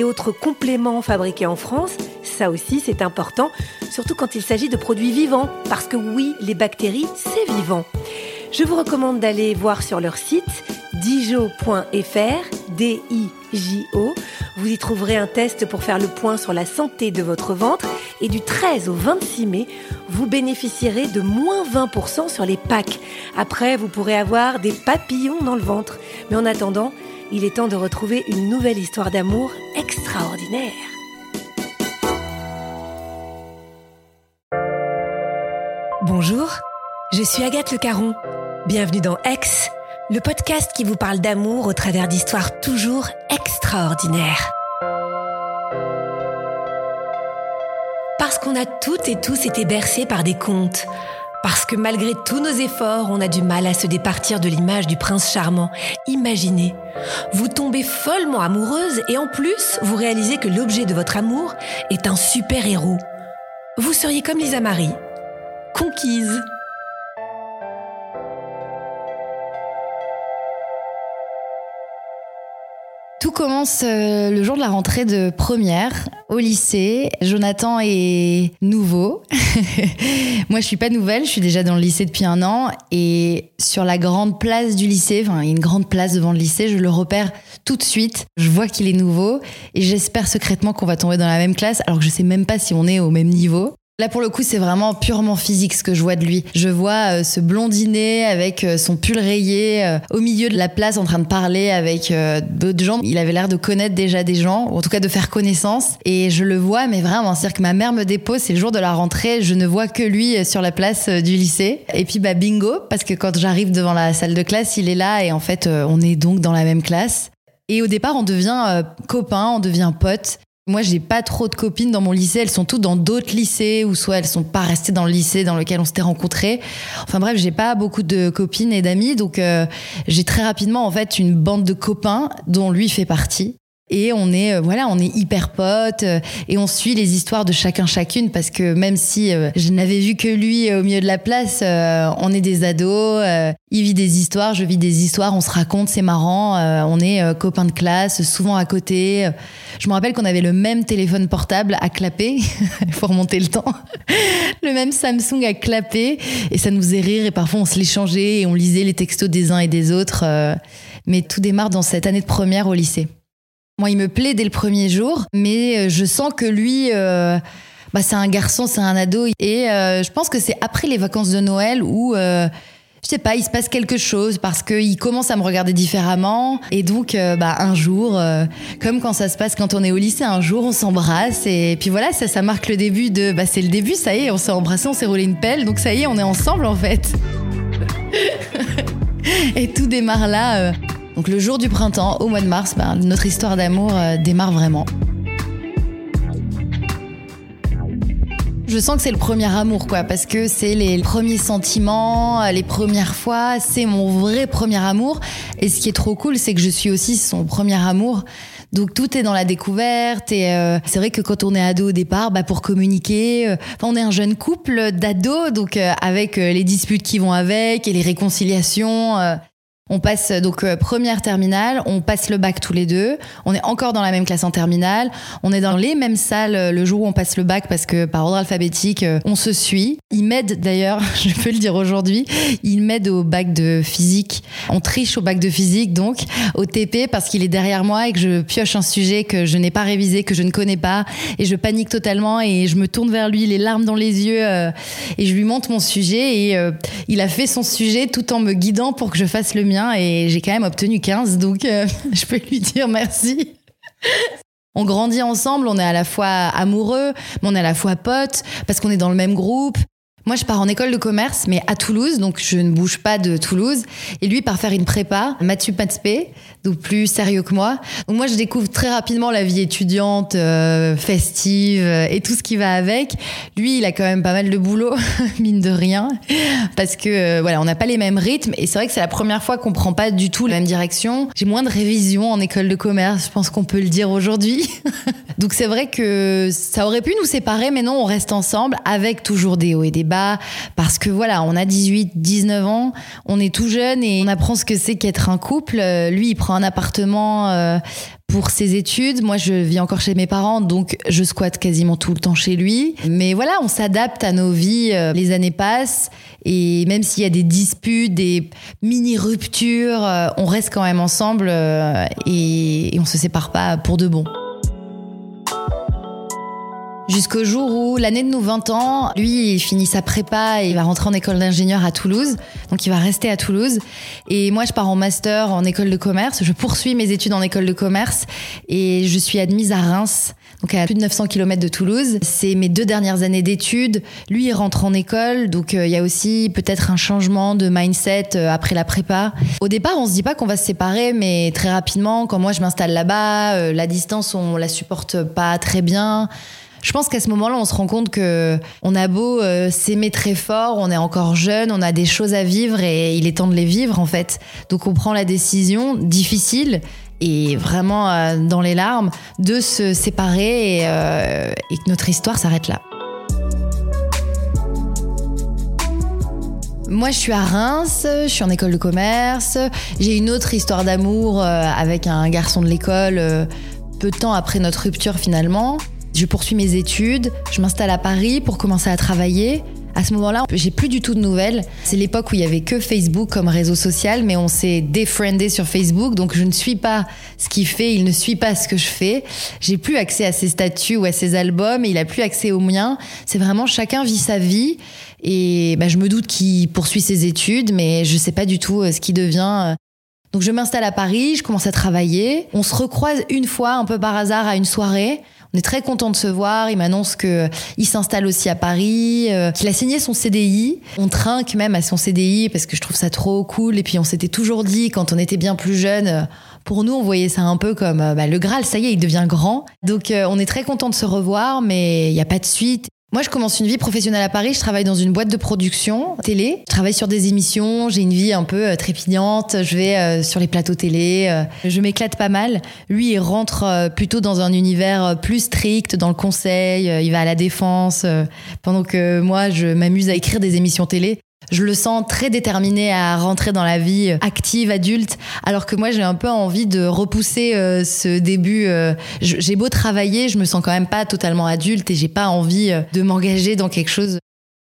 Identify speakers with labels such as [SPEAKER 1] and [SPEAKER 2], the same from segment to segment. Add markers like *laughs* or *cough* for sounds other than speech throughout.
[SPEAKER 1] et autres compléments fabriqués en France, ça aussi c'est important, surtout quand il s'agit de produits vivants, parce que oui, les bactéries, c'est vivant. Je vous recommande d'aller voir sur leur site dijo.fr, D-I-J-O. Vous y trouverez un test pour faire le point sur la santé de votre ventre et du 13 au 26 mai, vous bénéficierez de moins 20% sur les packs. Après, vous pourrez avoir des papillons dans le ventre. Mais en attendant, il est temps de retrouver une nouvelle histoire d'amour extraordinaire. Bonjour, je suis Agathe Le Caron. Bienvenue dans Ex, le podcast qui vous parle d'amour au travers d'histoires toujours extraordinaires. Parce qu'on a toutes et tous été bercés par des contes parce que malgré tous nos efforts, on a du mal à se départir de l'image du prince charmant. Imaginez, vous tombez follement amoureuse et en plus, vous réalisez que l'objet de votre amour est un super-héros. Vous seriez comme Lisa Marie, conquise.
[SPEAKER 2] Tout commence euh, le jour de la rentrée de première au lycée. Jonathan est nouveau. *laughs* Moi, je suis pas nouvelle. Je suis déjà dans le lycée depuis un an. Et sur la grande place du lycée, enfin, une grande place devant le lycée, je le repère tout de suite. Je vois qu'il est nouveau et j'espère secrètement qu'on va tomber dans la même classe alors que je sais même pas si on est au même niveau. Là, pour le coup, c'est vraiment purement physique ce que je vois de lui. Je vois euh, ce blondinet avec euh, son pull rayé euh, au milieu de la place en train de parler avec d'autres gens. Il avait l'air de connaître déjà des gens, ou en tout cas de faire connaissance. Et je le vois, mais vraiment, c'est-à-dire que ma mère me dépose, c'est le jour de la rentrée, je ne vois que lui sur la place du lycée. Et puis, bah, bingo, parce que quand j'arrive devant la salle de classe, il est là et en fait, on est donc dans la même classe. Et au départ, on devient copain, on devient pote. Moi, j'ai pas trop de copines dans mon lycée. Elles sont toutes dans d'autres lycées ou soit elles sont pas restées dans le lycée dans lequel on s'était rencontrés. Enfin bref, j'ai pas beaucoup de copines et d'amis, donc euh, j'ai très rapidement en fait une bande de copains dont lui fait partie et on est euh, voilà on est hyper potes euh, et on suit les histoires de chacun chacune parce que même si euh, je n'avais vu que lui au milieu de la place on est des ados il vit des histoires je vis des histoires on se raconte c'est marrant on est copains de classe souvent à côté je me rappelle qu'on avait le même téléphone portable à clapper il *laughs* faut remonter le temps *laughs* le même Samsung à clapper et ça nous faisait rire et parfois on se l'échangeait et on lisait les textos des uns et des autres mais tout démarre dans cette année de première au lycée moi, il me plaît dès le premier jour, mais euh, je sens que lui, euh, bah, c'est un garçon, c'est un ado. Et euh, je pense que c'est après les vacances de Noël où, je sais pas, il se passe quelque chose parce qu'il commence à me regarder différemment. Et donc, bah, un jour, comme quand ça se passe quand on est au lycée, un jour, on s'embrasse. Et puis voilà, ça, ça marque le début de. Bah, c'est le début, ça y est, on s'est embrassé, on s'est roulé une pelle. Donc ça y est, on est ensemble en fait. *laughs* et tout démarre là. Donc le jour du printemps, au mois de mars, ben, notre histoire d'amour euh, démarre vraiment. Je sens que c'est le premier amour, quoi, parce que c'est les premiers sentiments, les premières fois, c'est mon vrai premier amour. Et ce qui est trop cool, c'est que je suis aussi son premier amour. Donc tout est dans la découverte et euh, c'est vrai que quand on est ado au départ, bah, pour communiquer, euh, on est un jeune couple d'ados, donc avec les disputes qui vont avec et les réconciliations On passe donc euh, première terminale, on passe le bac tous les deux. On est encore dans la même classe en terminale. On est dans les mêmes salles euh, le jour où on passe le bac parce que par ordre alphabétique, euh, on se suit. Il m'aide d'ailleurs, *laughs* je peux le dire aujourd'hui, il m'aide au bac de physique. On triche au bac de physique donc au TP parce qu'il est derrière moi et que je pioche un sujet que je n'ai pas révisé, que je ne connais pas et je panique totalement et je me tourne vers lui, les larmes dans les yeux et je lui montre mon sujet et il a fait son sujet tout en me guidant pour que je fasse le mien et j'ai quand même obtenu 15, donc euh, *laughs* je peux lui dire merci. On grandit ensemble, on est à la fois amoureux, mais on est à la fois potes, parce qu'on est dans le même groupe. Moi, je pars en école de commerce, mais à Toulouse, donc je ne bouge pas de Toulouse. Et lui part faire une prépa, Mathieu Patspé, donc plus sérieux que moi. Donc moi, je découvre très rapidement la vie étudiante, euh, festive euh, et tout ce qui va avec. Lui, il a quand même pas mal de boulot, *laughs* mine de rien, parce que euh, voilà, on n'a pas les mêmes rythmes. Et c'est vrai que c'est la première fois qu'on prend pas du tout la même direction. J'ai moins de révision en école de commerce, je pense qu'on peut le dire aujourd'hui. *laughs* donc c'est vrai que ça aurait pu nous séparer, mais non, on reste ensemble avec toujours des hauts et des bas, parce que voilà, on a 18, 19 ans, on est tout jeune et on apprend ce que c'est qu'être un couple. Lui, il prend un appartement euh, pour ses études. Moi, je vis encore chez mes parents, donc je squatte quasiment tout le temps chez lui. Mais voilà, on s'adapte à nos vies. Euh, les années passent et même s'il y a des disputes, des mini ruptures, euh, on reste quand même ensemble et, et on se sépare pas pour de bon. Jusqu'au jour où, l'année de nos 20 ans, lui, il finit sa prépa et il va rentrer en école d'ingénieur à Toulouse. Donc, il va rester à Toulouse. Et moi, je pars en master en école de commerce. Je poursuis mes études en école de commerce et je suis admise à Reims. Donc, à plus de 900 km de Toulouse. C'est mes deux dernières années d'études. Lui, il rentre en école. Donc, euh, il y a aussi peut-être un changement de mindset euh, après la prépa. Au départ, on se dit pas qu'on va se séparer, mais très rapidement, quand moi je m'installe là-bas, euh, la distance, on la supporte pas très bien. Je pense qu'à ce moment-là, on se rend compte que on a beau euh, s'aimer très fort, on est encore jeune, on a des choses à vivre et il est temps de les vivre en fait. Donc on prend la décision difficile et vraiment euh, dans les larmes de se séparer et, euh, et que notre histoire s'arrête là. Moi, je suis à Reims, je suis en école de commerce. J'ai une autre histoire d'amour avec un garçon de l'école peu de temps après notre rupture finalement. Je poursuis mes études, je m'installe à Paris pour commencer à travailler. À ce moment-là, j'ai plus du tout de nouvelles. C'est l'époque où il y avait que Facebook comme réseau social, mais on s'est défriendé sur Facebook, donc je ne suis pas ce qu'il fait, il ne suit pas ce que je fais. J'ai plus accès à ses statuts ou à ses albums, et il a plus accès aux miens. C'est vraiment chacun vit sa vie, et bah, je me doute qu'il poursuit ses études, mais je sais pas du tout euh, ce qu'il devient. Donc je m'installe à Paris, je commence à travailler. On se recroise une fois, un peu par hasard, à une soirée. On est très content de se voir. Il m'annonce que il s'installe aussi à Paris, euh, qu'il a signé son CDI. On trinque même à son CDI parce que je trouve ça trop cool. Et puis on s'était toujours dit quand on était bien plus jeune. Euh, pour nous, on voyait ça un peu comme euh, bah, le Graal, ça y est, il devient grand. Donc on est très content de se revoir, mais il n'y a pas de suite. Moi, je commence une vie professionnelle à Paris. Je travaille dans une boîte de production télé. Je travaille sur des émissions. J'ai une vie un peu euh, trépidante. Je vais euh, sur les plateaux télé. Euh, je m'éclate pas mal. Lui, il rentre plutôt dans un univers plus strict, dans le conseil. Il va à la défense. Pendant que moi, je m'amuse à écrire des émissions télé. Je le sens très déterminé à rentrer dans la vie active, adulte, alors que moi j'ai un peu envie de repousser euh, ce début. Euh, j'ai beau travailler, je me sens quand même pas totalement adulte et j'ai pas envie euh, de m'engager dans quelque chose.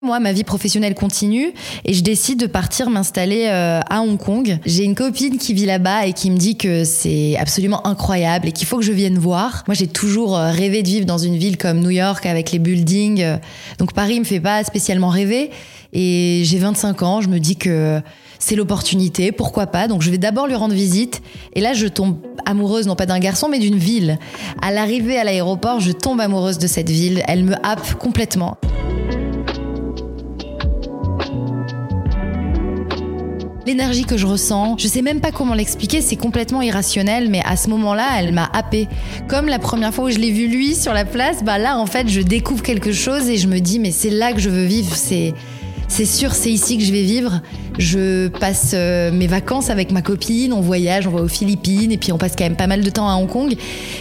[SPEAKER 2] Moi, ma vie professionnelle continue et je décide de partir m'installer à Hong Kong. J'ai une copine qui vit là-bas et qui me dit que c'est absolument incroyable et qu'il faut que je vienne voir. Moi, j'ai toujours rêvé de vivre dans une ville comme New York avec les buildings. Donc Paris me fait pas spécialement rêver. Et j'ai 25 ans, je me dis que c'est l'opportunité, pourquoi pas? Donc je vais d'abord lui rendre visite. Et là, je tombe amoureuse, non pas d'un garçon, mais d'une ville. À l'arrivée à l'aéroport, je tombe amoureuse de cette ville. Elle me happe complètement. L'énergie que je ressens, je sais même pas comment l'expliquer, c'est complètement irrationnel, mais à ce moment-là, elle m'a happée. Comme la première fois où je l'ai vu lui sur la place, bah là, en fait, je découvre quelque chose et je me dis, mais c'est là que je veux vivre, c'est, c'est sûr, c'est ici que je vais vivre. Je passe euh, mes vacances avec ma copine, on voyage, on va aux Philippines, et puis on passe quand même pas mal de temps à Hong Kong.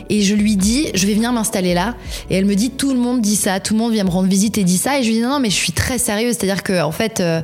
[SPEAKER 2] Et je lui dis, je vais venir m'installer là. Et elle me dit, tout le monde dit ça, tout le monde vient me rendre visite et dit ça. Et je lui dis, non, mais je suis très sérieuse, c'est-à-dire que en fait. Euh,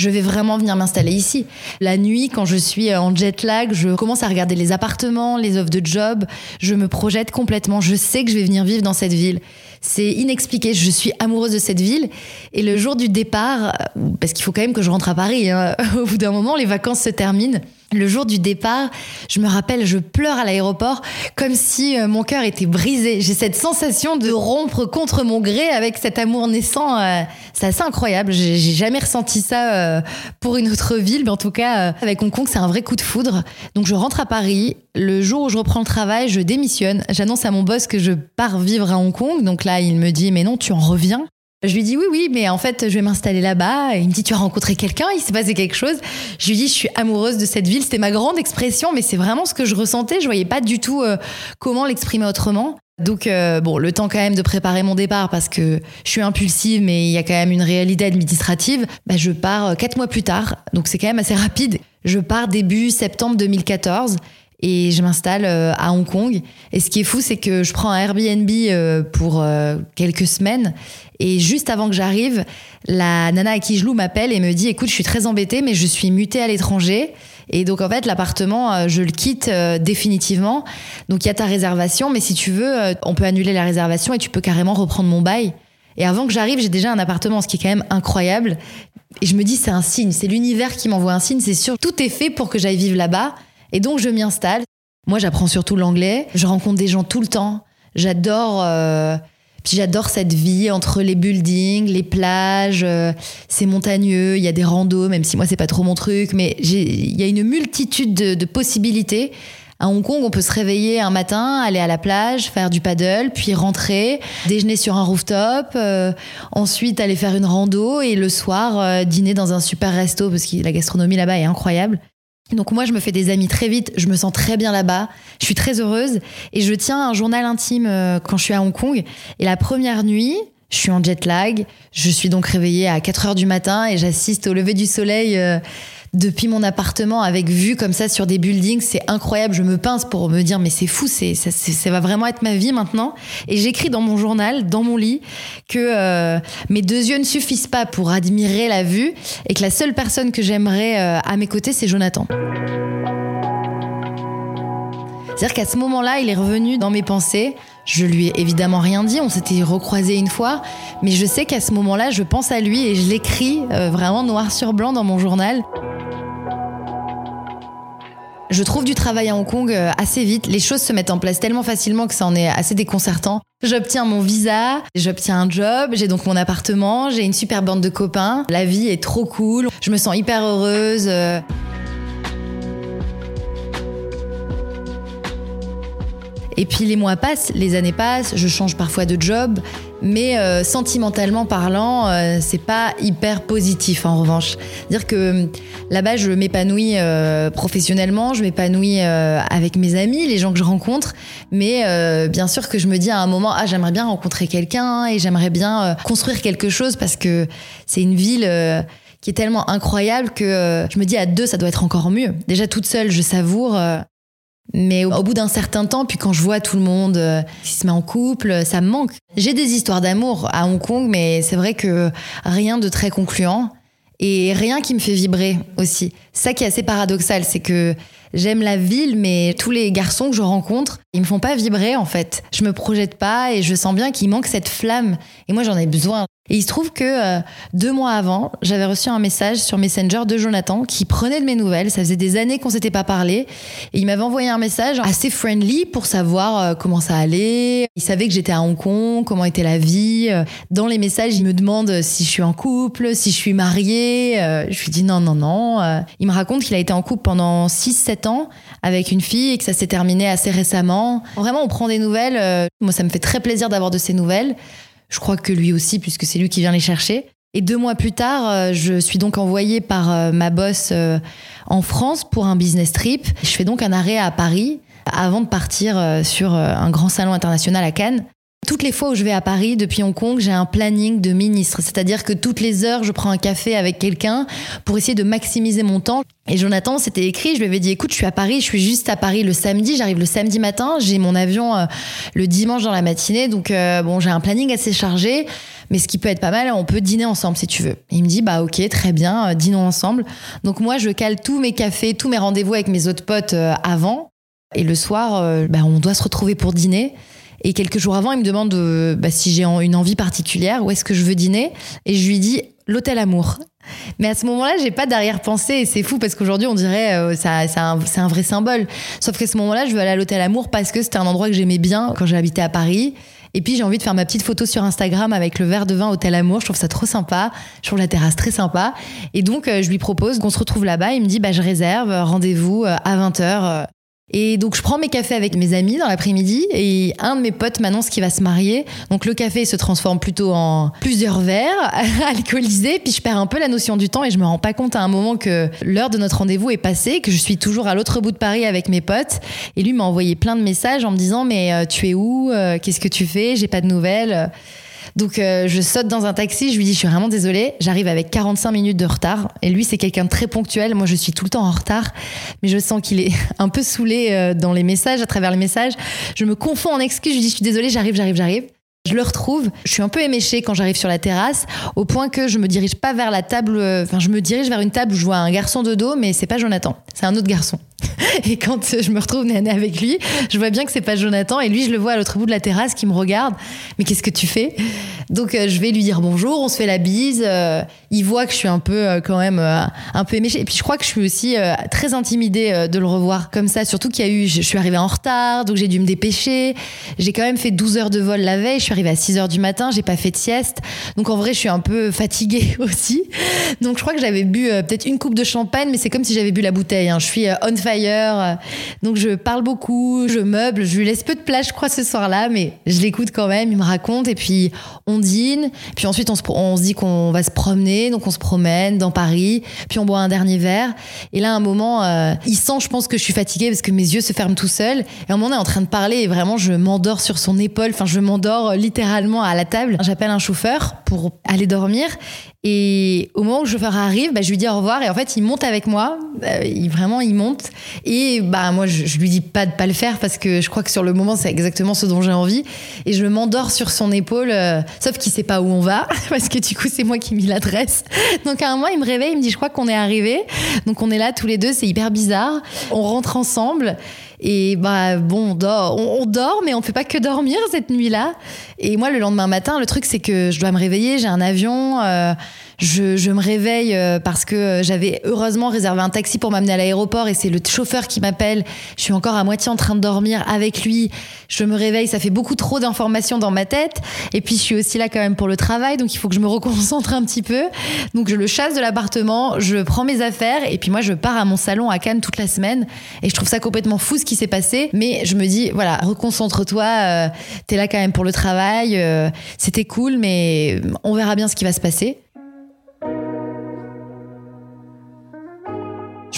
[SPEAKER 2] je vais vraiment venir m'installer ici. La nuit, quand je suis en jet lag, je commence à regarder les appartements, les offres de job, je me projette complètement, je sais que je vais venir vivre dans cette ville. C'est inexpliqué, je suis amoureuse de cette ville. Et le jour du départ, parce qu'il faut quand même que je rentre à Paris, hein, *laughs* au bout d'un moment, les vacances se terminent. Le jour du départ, je me rappelle, je pleure à l'aéroport comme si euh, mon cœur était brisé. J'ai cette sensation de rompre contre mon gré avec cet amour naissant. Euh, c'est assez incroyable. J'ai jamais ressenti ça euh, pour une autre ville, mais en tout cas, avec Hong Kong, c'est un vrai coup de foudre. Donc je rentre à Paris. Le jour où je reprends le travail, je démissionne. J'annonce à mon boss que je pars vivre à Hong Kong. Donc là, il me dit, mais non, tu en reviens. Je lui dis oui, oui, mais en fait, je vais m'installer là-bas. Il me dit, tu as rencontré quelqu'un, il s'est passé quelque chose. Je lui dis, je suis amoureuse de cette ville. C'était ma grande expression, mais c'est vraiment ce que je ressentais. Je voyais pas du tout euh, comment l'exprimer autrement. Donc, euh, bon, le temps quand même de préparer mon départ parce que je suis impulsive, mais il y a quand même une réalité administrative. Bah, je pars euh, quatre mois plus tard, donc c'est quand même assez rapide. Je pars début septembre 2014 et je m'installe à Hong Kong. Et ce qui est fou, c'est que je prends un Airbnb pour quelques semaines et juste avant que j'arrive, la nana à qui je loue m'appelle et me dit écoute, je suis très embêtée, mais je suis mutée à l'étranger. Et donc en fait, l'appartement, euh, je le quitte euh, définitivement. Donc il y a ta réservation, mais si tu veux, euh, on peut annuler la réservation et tu peux carrément reprendre mon bail. Et avant que j'arrive, j'ai déjà un appartement, ce qui est quand même incroyable. Et je me dis c'est un signe, c'est l'univers qui m'envoie un signe, c'est sûr. Tout est fait pour que j'aille vivre là-bas. Et donc je m'y installe. Moi, j'apprends surtout l'anglais. Je rencontre des gens tout le temps. J'adore. Puis j'adore cette vie entre les buildings, les plages, euh, c'est montagneux, il y a des randos, même si moi c'est pas trop mon truc, mais il y a une multitude de, possibilités. À Hong Kong, on peut se réveiller un matin, aller à la plage, faire du paddle, puis rentrer, déjeuner sur un rooftop, euh, ensuite aller faire une rando et le soir euh, dîner dans un super resto parce que la gastronomie là-bas est incroyable. Donc moi, je me fais des amis très vite, je me sens très bien là-bas, je suis très heureuse et je tiens un journal intime euh, quand je suis à Hong Kong. Et la première nuit, je suis en jet lag, je suis donc réveillée à 4 heures du matin et j'assiste au lever du soleil. Depuis mon appartement avec vue comme ça sur des buildings. C'est incroyable. Je me pince pour me dire, mais c'est fou, c'est, ça, ça, va vraiment être ma vie maintenant. Et j'écris dans mon journal, dans mon lit, que euh, mes deux yeux ne suffisent pas pour admirer la vue et que la seule personne que j'aimerais euh, à mes côtés, c'est Jonathan. C'est-à-dire qu'à ce moment-là, il est revenu dans mes pensées. Je lui ai évidemment rien dit, on s'était recroisé une fois, mais je sais qu'à ce moment-là, je pense à lui et je l'écris euh, vraiment noir sur blanc dans mon journal. Je trouve du travail à Hong Kong euh, assez vite. Les choses se mettent en place tellement facilement que ça en est assez déconcertant. J'obtiens mon visa, j'obtiens un job, j'ai donc mon appartement, j'ai une super bande de copains. La vie est trop cool. Je me sens hyper heureuse. Euh. Et puis les mois passent, les années passent, je change parfois de job, mais euh, sentimentalement parlant, euh, c'est pas hyper positif en revanche. Dire que là-bas, je m'épanouis euh, professionnellement, je m'épanouis avec mes amis, les gens que je rencontre, mais bien sûr que je me dis à un moment, ah j'aimerais bien rencontrer quelqu'un et j'aimerais bien construire quelque chose parce que c'est une ville qui est tellement incroyable que je me dis à deux, ça doit être encore mieux. Déjà toute seule, je savoure. Mais au bout d'un certain temps, puis quand je vois tout le monde euh, qui se met en couple, ça me manque. J'ai des histoires d'amour à Hong Kong, mais c'est vrai que rien de très concluant et rien qui me fait vibrer aussi. Ça qui est assez paradoxal, c'est que j'aime la ville, mais tous les garçons que je rencontre, ils me font pas vibrer en fait. Je me projette pas et je sens bien qu'il manque cette flamme. Et moi, j'en ai besoin. Et il se trouve que euh, deux mois avant, j'avais reçu un message sur Messenger de Jonathan qui prenait de mes nouvelles. Ça faisait des années qu'on s'était pas parlé. Et il m'avait envoyé un message assez friendly pour savoir euh, comment ça allait. Il savait que j'étais à Hong Kong, comment était la vie. Euh, dans les messages, il me demande si je suis en couple, si je suis mariée. je lui dis non, non, non. Il me raconte qu'il a été en couple pendant 6-7 ans avec une fille et que ça s'est terminé assez récemment. Vraiment, on prend des nouvelles. Moi, ça me fait très plaisir d'avoir de ces nouvelles. Je crois que lui aussi, puisque c'est lui qui vient les chercher. Et deux mois plus tard, euh, je suis donc envoyée par euh, ma boss euh, en France pour un business trip. Je fais donc un arrêt à Paris avant de partir sur un grand salon international à Cannes. Toutes les fois où je vais à Paris depuis Hong Kong, j'ai un planning de ministre, c'est-à-dire que toutes les heures, je prends un café avec quelqu'un pour essayer de maximiser mon temps. Et Jonathan, c'était écrit, je lui avais dit, écoute, je suis à Paris, je suis juste à Paris le samedi, j'arrive le samedi matin, j'ai mon avion le dimanche dans la matinée, donc bon, j'ai un planning assez chargé. mais ce qui peut être pas mal, on peut dîner ensemble si tu veux. Il me dit, bah ok, très bien, dînons ensemble. Donc moi, je cale tous mes cafés, tous mes rendez-vous avec mes autres potes avant. Et le soir, bah, on doit se retrouver pour dîner. Et quelques jours avant, il me demande bah, si j'ai une envie particulière, où est-ce que je veux dîner? Et je lui dis l'hôtel Amour. Mais à ce moment-là, j'ai pas d'arrière-pensée et c'est fou parce qu'aujourd'hui, on dirait euh, ça, c'est un, vrai symbole. Sauf qu'à ce moment-là, je veux aller à l'hôtel Amour parce que c'était un endroit que j'aimais bien quand j'habitais à Paris. Et puis j'ai envie de faire ma petite photo sur Instagram avec le verre de vin Hôtel Amour. Je trouve ça trop sympa. Je trouve la terrasse très sympa. Et donc euh, je lui propose qu'on se retrouve là-bas. Il me dit bah je réserve rendez-vous euh, à 20h et donc je prends mes cafés avec mes amis dans l'après-midi et un de mes potes m'annonce qu'il va se marier. Donc le café se transforme plutôt en plusieurs verres *laughs* alcoolisés, puis je perds un peu la notion du temps et je me rends pas compte à un moment que l'heure de notre rendez-vous est passée, que je suis toujours à l'autre bout de Paris avec mes potes. Et lui m'a envoyé plein de messages en me disant mais euh, tu es où? Euh, Qu'est-ce que tu fais? J'ai pas de nouvelles. Donc euh, je saute dans un taxi, je lui dis je suis vraiment désolée, j'arrive avec 45 minutes de retard et lui c'est quelqu'un de très ponctuel, moi je suis tout le temps en retard, mais je sens qu'il est *laughs* un peu saoulé euh, dans les messages, à travers les messages. Je me confonds en excuses, je lui dis je suis désolée, j'arrive, j'arrive, j'arrive. Je le retrouve, je suis un peu éméchée quand j'arrive sur la terrasse, au point que je me dirige pas vers la table, euh, enfin je me dirige vers une table où je vois un garçon de dos, mais c'est pas Jonathan, c'est un autre garçon. *laughs* Et quand je me retrouve nez avec lui, je vois bien que c'est pas Jonathan. Et lui, je le vois à l'autre bout de la terrasse qui me regarde. Mais qu'est-ce que tu fais? Donc, euh, je vais lui dire bonjour. On se fait la bise. Euh, il voit que je suis un peu, euh, quand même, un peu éméchée. Et puis, je crois que je suis aussi très intimidée de le revoir comme ça. Surtout qu'il y a eu, je suis arrivée en retard, donc j'ai dû me dépêcher. J'ai quand même fait 12 heures de vol la veille. Je suis arrivée à 6 heures du matin. J'ai pas fait de sieste. Donc, en vrai, je suis un peu fatiguée *laughs* aussi. Donc, je crois que j'avais bu peut-être une coupe de champagne, mais c'est comme si j'avais bu la bouteille. Hein. Je suis on fire euh, donc je parle beaucoup, je meuble, je lui laisse peu de place, je crois, ce soir-là, mais je l'écoute quand même, il me raconte, et puis on dîne, puis ensuite on se, dit qu'on va se promener, donc on se promène dans Paris, puis on boit un dernier verre, et là, à un moment, euh, il sent, je pense que je suis fatiguée parce que mes yeux se ferment tout seuls, et à un moment, on est en train de parler, et vraiment, je m'endors sur son épaule, enfin, je m'endors littéralement à la table. J'appelle un chauffeur pour aller dormir, et au moment où le chauffeur arrive, bah, je lui dis au revoir. Et en fait, il monte avec moi. Euh, il, vraiment, il monte. Et bah, moi, je, je, lui dis pas de pas le faire parce que je crois que sur le moment, c'est exactement ce dont j'ai envie. Et je m'endors sur son épaule. Euh, sauf qu'il sait pas où on va *laughs* parce que du coup, c'est moi qui mis l'adresse. Donc à un moment, il me réveille. Il me dit, je crois qu'on est arrivé. Donc on est là tous les deux. C'est hyper bizarre. On rentre ensemble. Et bah bon, on dort, on, dort, mais on fait pas que dormir cette nuit-là. Et moi, le lendemain matin, le truc c'est que je dois me réveiller, j'ai un avion. Euh, je, me réveille euh, parce que euh, j'avais heureusement réservé un taxi pour m'amener à l'aéroport et c'est le chauffeur qui m'appelle. Je suis encore à moitié en train de dormir avec lui. Je me réveille, ça fait beaucoup trop d'informations dans ma tête. Et puis je suis aussi là quand même pour le travail, donc il faut que je me reconcentre un petit peu. Donc je le chasse de l'appartement, je prends mes affaires et puis moi je pars à mon salon à Cannes toute la semaine. Et je trouve ça complètement fou ce qui s'est passé. Mais je me dis, voilà, reconcentre-toi, euh, t'es là quand même pour le travail, c'était cool, mais on verra bien ce qui va se passer.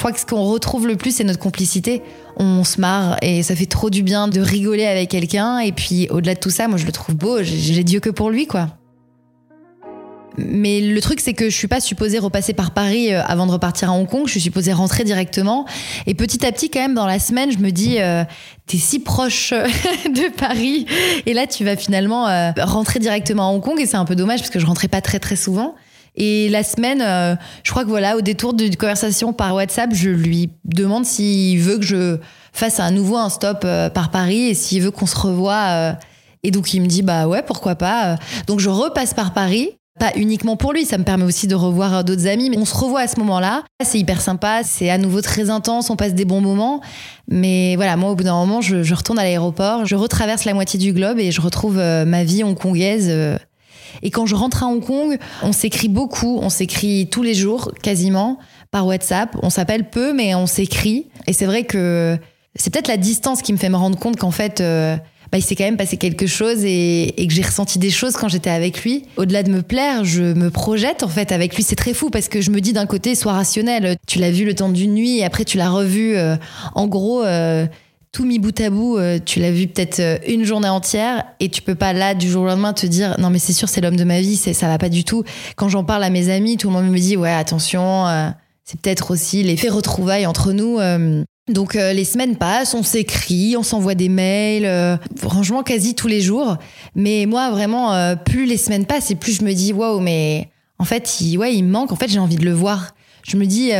[SPEAKER 2] Crois que ce qu'on retrouve le plus, c'est notre complicité. On se marre et ça fait trop du bien de rigoler avec quelqu'un. Et puis, au-delà de tout ça, moi, je le trouve beau. J'ai Dieu que pour lui, quoi. Mais le truc, c'est que je suis pas supposée repasser par Paris euh, avant de repartir à Hong Kong. Je suis supposée rentrer directement. Et petit à petit, quand même, dans la semaine, je me dis, euh, t'es si proche euh, *laughs* de Paris. Et là, tu vas finalement rentrer directement à Hong Kong. Et c'est un peu dommage parce que je rentrais pas très, très souvent. Et la semaine, euh, je crois que voilà, au détour d'une conversation par WhatsApp, je lui demande s'il veut que je fasse à nouveau un stop euh, par Paris et s'il veut qu'on se revoie. Euh. et donc il me dit bah ouais, pourquoi pas. Donc je repasse par Paris. Pas uniquement pour lui, ça me permet aussi de revoir d'autres amis. Mais on se revoit à ce moment-là. C'est hyper sympa, c'est à nouveau très intense, on passe des bons moments. Mais voilà, moi, au bout d'un moment, je, je retourne à l'aéroport, je retraverse la moitié du globe et je retrouve ma vie hongkongaise et quand je rentre à Hong Kong, on s'écrit beaucoup, on s'écrit tous les jours, quasiment, par WhatsApp. On s'appelle peu, mais on s'écrit. Et c'est vrai que c'est peut-être la distance qui me fait me rendre compte qu'en fait, euh, bah, il s'est quand même passé quelque chose et, que j'ai ressenti des choses quand j'étais avec lui. Au-delà de me plaire, je me projette en fait avec lui. C'est très fou parce que je me dis d'un côté, sois rationnel. Tu l'as vu le temps d'une nuit et après tu l'as revu. Euh, en gros, euh, tout mis bout à bout, euh, tu l'as vu peut-être euh, une journée entière et tu peux pas là du jour au lendemain te dire non mais c'est sûr c'est l'homme de ma vie, c'est ça va pas du tout. Quand j'en parle à mes amis, tout le monde me dit ouais attention, euh, c'est peut-être aussi l'effet retrouvailles entre nous. Donc les semaines passent, on s'écrit, on s'envoie des mails, franchement quasi tous les jours. Mais moi vraiment, plus les semaines passent et plus je me dis waouh, mais en fait, il, ouais, il manque. En fait, j'ai envie de le voir. Je me dis,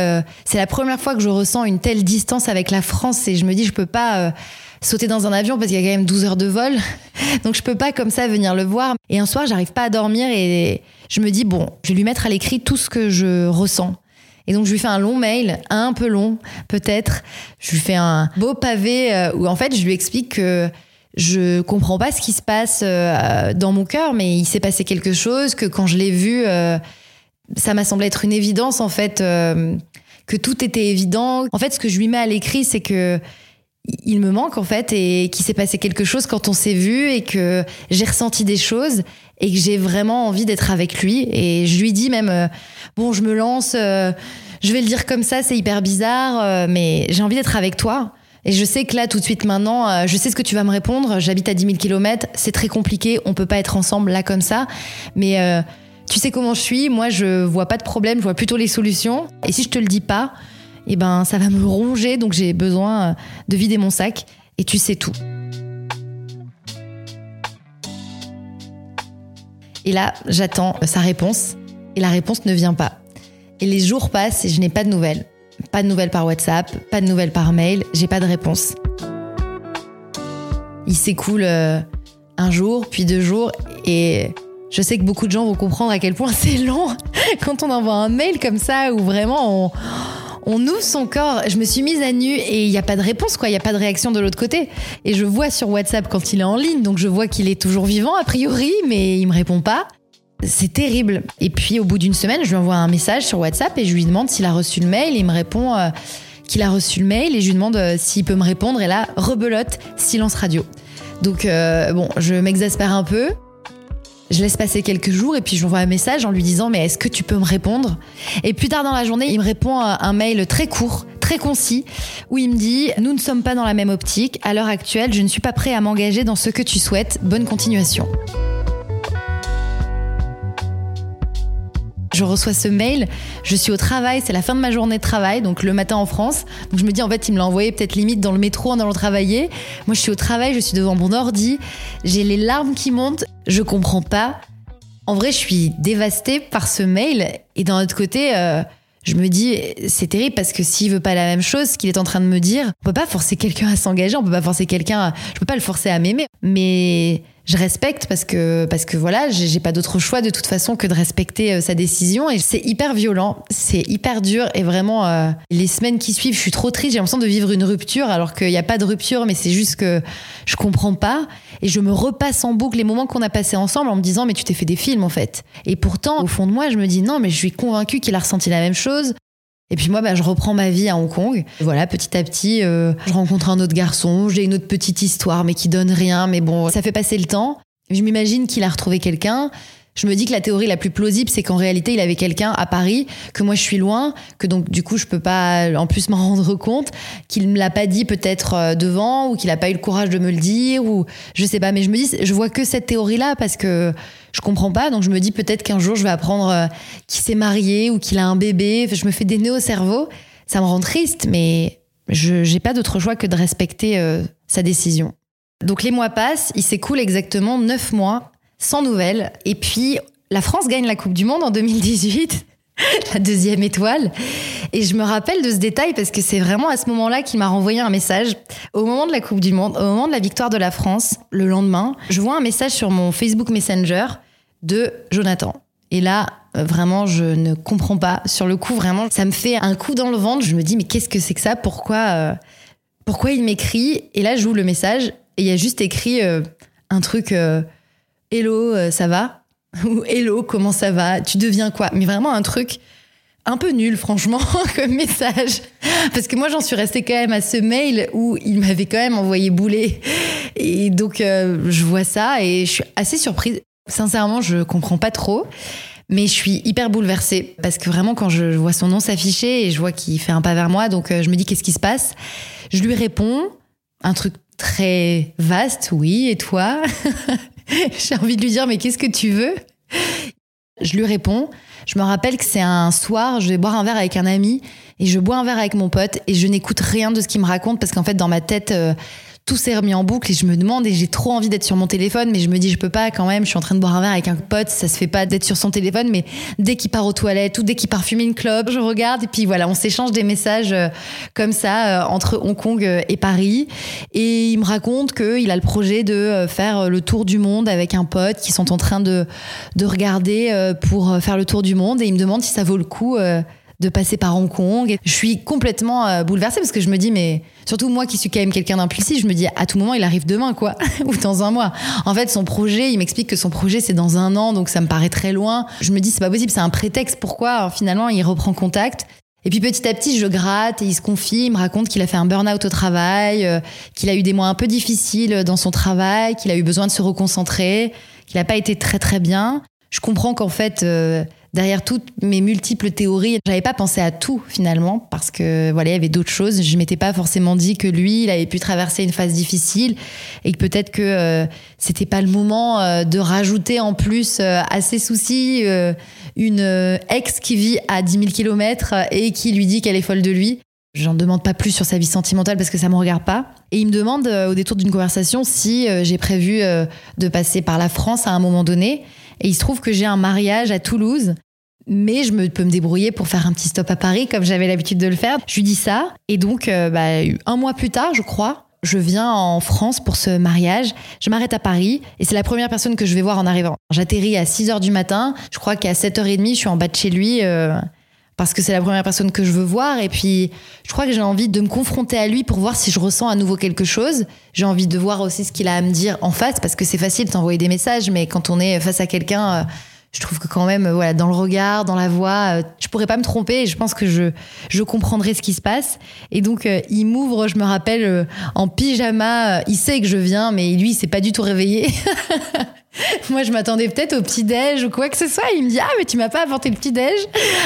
[SPEAKER 2] c'est la première fois que je ressens une telle distance avec la France et je me dis, je peux pas sauter dans un avion parce qu'il y a quand même 12 heures de vol. *laughs* Donc je peux pas comme ça venir le voir. Et un soir, j'arrive pas à dormir et je me dis, bon, je vais lui mettre à l'écrit tout ce que je ressens. Et donc je lui fais un long mail, un peu long peut-être. Je lui fais un beau pavé euh, où en fait je lui explique que je comprends pas ce qui se passe euh, dans mon cœur, mais il s'est passé quelque chose que quand je l'ai vu, euh, ça m'a semblé être une évidence en fait, que tout était évident. En fait, ce que je lui mets à l'écrit, c'est que il me manque en fait et qu'il s'est passé quelque chose quand on s'est vu et que j'ai ressenti des choses et que j'ai vraiment envie d'être avec lui. Et je lui dis même euh, bon je me lance euh, je vais le dire comme ça c'est hyper bizarre euh, mais j'ai envie d'être avec toi. Et je sais que là tout de suite maintenant je sais ce que tu vas me répondre. J'habite à 10 000 km c'est très compliqué on peut pas être ensemble là comme ça. Mais tu sais comment je suis moi je vois pas de problème je vois plutôt les solutions et si je te le dis pas eh ben ça va me ronger, donc j'ai besoin euh, de vider mon sac. Et tu sais tout. Et là, j'attends sa réponse. Et la réponse ne vient pas. Et les jours passent et je n'ai pas de nouvelles. Pas de nouvelles par WhatsApp, pas de nouvelles par mail, j'ai pas de réponse. Il s'écoule euh, un jour, puis deux jours, et je sais que beaucoup de gens vont comprendre à quel point *laughs* c'est long quand on envoie un mail comme ça où vraiment on, on ouvre son corps. Je me suis mise à nu et il n'y a pas de réponse, quoi. Il n'y a pas de réaction de l'autre côté. Et je vois sur WhatsApp quand il est en ligne, donc je vois qu'il est toujours vivant, a priori, mais il me répond pas. C'est terrible. Et puis au bout d'une semaine, je lui envoie un message sur WhatsApp et je lui demande s'il a reçu le mail. il me répond euh, qu'il a reçu le mail et je lui demande euh, s'il peut me répondre. Et là, rebelote, silence radio. Donc euh, bon, je m'exaspère un peu. Je laisse passer quelques jours et puis je lui envoie un message en lui disant mais est-ce que tu peux me répondre? Et plus tard dans la journée, il me répond un mail très court, très concis, où il me dit nous ne sommes pas dans la même optique. À l'heure actuelle, je ne suis pas prêt à m'engager dans ce que tu souhaites. Bonne continuation. Je reçois ce mail, je suis au travail, c'est la fin de ma journée de travail, donc le matin en France. Donc je me dis en fait, il me l'a envoyé peut-être limite dans le métro en allant travailler. Moi, je suis au travail, je suis devant mon ordi, j'ai les larmes qui montent, je comprends pas. En vrai, je suis dévastée par ce mail et d'un autre côté, euh, je me dis c'est terrible parce que s'il veut pas la même chose, ce qu'il est en train de me dire, on peut pas forcer quelqu'un à s'engager, on peut pas forcer quelqu'un, je peux pas le forcer à m'aimer, mais je respecte parce que parce que voilà, j'ai pas d'autre choix de toute façon que de respecter euh, sa décision et c'est hyper violent, c'est hyper dur et vraiment euh, les semaines qui suivent, je suis trop triste, j'ai l'impression de vivre une rupture alors qu'il n'y a pas de rupture mais c'est juste que je comprends pas et je me repasse en boucle les moments qu'on a passés ensemble en me disant mais tu t'es fait des films en fait. Et pourtant au fond de moi, je me dis non mais je suis convaincue qu'il a ressenti la même chose. Et puis moi, bah, je reprends ma vie à Hong Kong. Voilà, petit à petit, euh, je rencontre un autre garçon, j'ai une autre petite histoire, mais qui donne rien. Mais bon, ça fait passer le temps. Je m'imagine qu'il a retrouvé quelqu'un. Je me dis que la théorie la plus plausible, c'est qu'en réalité, il avait quelqu'un à Paris, que moi je suis loin, que donc du coup je peux pas en plus *laughs* m'en rendre compte, qu'il me l'a pas dit peut-être euh, devant, ou qu'il a pas eu le courage de me le dire, ou je sais pas. Mais je me dis, je vois que cette théorie-là parce que je comprends pas. Donc je me dis peut-être qu'un jour je vais apprendre euh, qu'il s'est marié ou qu'il a un bébé. Je me fais des nœuds au cerveau. Ça me rend triste, mais je n'ai pas d'autre choix que de respecter euh, sa décision. Donc les mois passent, il s'écoule exactement neuf mois sans nouvelles. Et puis, la France gagne la Coupe du Monde en 2018, *laughs* la deuxième étoile. Et je me rappelle de ce détail parce que c'est vraiment à ce moment-là qu'il m'a renvoyé un message. Au moment de la Coupe du Monde, au moment de la victoire de la France, le lendemain, je vois un message sur mon Facebook Messenger de Jonathan. Et là, euh, vraiment, je ne comprends pas. Sur le coup, vraiment, ça me fait un coup dans le ventre. Je me dis, mais qu'est-ce que c'est que ça? Pourquoi, euh, pourquoi il m'écrit? Et là, j'ouvre le message et il y a juste écrit euh, un truc Hello, euh, ça va? *laughs* Ou Hello, comment ça va? Tu deviens quoi? Mais vraiment un truc un peu nul, franchement, *laughs* comme message. Parce que moi, j'en suis restée quand même à ce mail où il m'avait quand même envoyé bouler. Et donc, euh, je vois ça et je suis assez surprise. Sincèrement, je comprends pas trop. Mais je suis hyper bouleversée parce que vraiment, quand je vois son nom s'afficher et je vois qu'il fait un pas vers moi, donc euh, je me dis qu'est-ce qui se passe? Je lui réponds un truc très vaste, oui, et toi? *laughs* *laughs* J'ai envie de lui dire, mais qu'est-ce que tu veux? Je lui réponds. Je me rappelle que c'est un soir, je vais boire un verre avec un ami et je bois un verre avec mon pote et je n'écoute rien de ce qu'il me raconte parce qu'en fait dans ma tête euh, tout s'est remis en boucle et je me demande et j'ai trop envie d'être sur mon téléphone mais je me dis je peux pas quand même je suis en train de boire un verre avec un pote ça se fait pas d'être sur son téléphone mais dès qu'il part aux toilettes ou dès qu'il part fumer une clope je regarde et puis voilà on s'échange des messages euh, comme ça euh, entre Hong Kong et Paris. Et il me raconte qu'il a le projet de faire le tour du monde avec un pote qui sont en train de, de regarder pour faire le tour du monde et il me demande si ça vaut le coup de passer par Hong Kong. Je suis complètement euh, bouleversée parce que je me dis, mais surtout moi qui suis quand même quelqu'un d'impulsif, je me dis, à tout moment, il arrive demain, quoi, *laughs* ou dans un mois. En fait, son projet, il m'explique que son projet, c'est dans un an, donc ça me paraît très loin. Je me dis, c'est pas possible, c'est un prétexte. Pourquoi? Finalement il reprend contact et puis petit à petit, je gratte et il se confie, il me raconte qu'il a fait un burn-out au travail, euh, qu'il a eu des mois un peu difficiles dans son travail, qu'il a eu besoin de se reconcentrer, qu'il n'a pas été très très bien. Je comprends qu'en fait, euh, derrière toutes mes multiples théories, j'avais pas pensé à tout finalement parce que voilà, il y avait d'autres choses. Je m'étais pas forcément dit que lui, il avait pu traverser une phase difficile et que peut-être que euh, c'était pas le moment euh, de rajouter en plus euh, à ses soucis une ex qui vit à 10 000 kilomètres et qui lui dit qu'elle est folle de lui. J'en demande pas plus sur sa vie sentimentale parce que ça me regarde pas. Et il me demande au détour d'une conversation si j'ai prévu de passer par la France à un moment donné. Et il se trouve que j'ai un mariage à Toulouse mais je me, peux me débrouiller pour faire un petit stop à Paris comme j'avais l'habitude de le faire. Je lui dis ça et donc euh, bah, un mois plus tard, je crois, je viens en France pour ce mariage. Je m'arrête à Paris et c'est la première personne que je vais voir en arrivant. J'atterris à 6 h du matin. Je crois qu'à 7h30, je suis en bas de chez lui euh, parce que c'est la première personne que je veux voir. Et puis, je crois que j'ai envie de me confronter à lui pour voir si je ressens à nouveau quelque chose. J'ai envie de voir aussi ce qu'il a à me dire en face parce que c'est facile d'envoyer des messages, mais quand on est face à quelqu'un. Euh, je trouve que quand même, voilà, dans le regard, dans la voix, euh, je pourrais pas me tromper et je pense que je, je comprendrai ce qui se passe. Et donc, euh, il m'ouvre, je me rappelle, euh, en pyjama. il sait que je viens, mais lui, il s'est pas du tout réveillé. *laughs* *laughs* moi, je m'attendais peut-être au petit-déj ou quoi que ce soit. Il me dit Ah, mais tu m'as pas apporté le petit-déj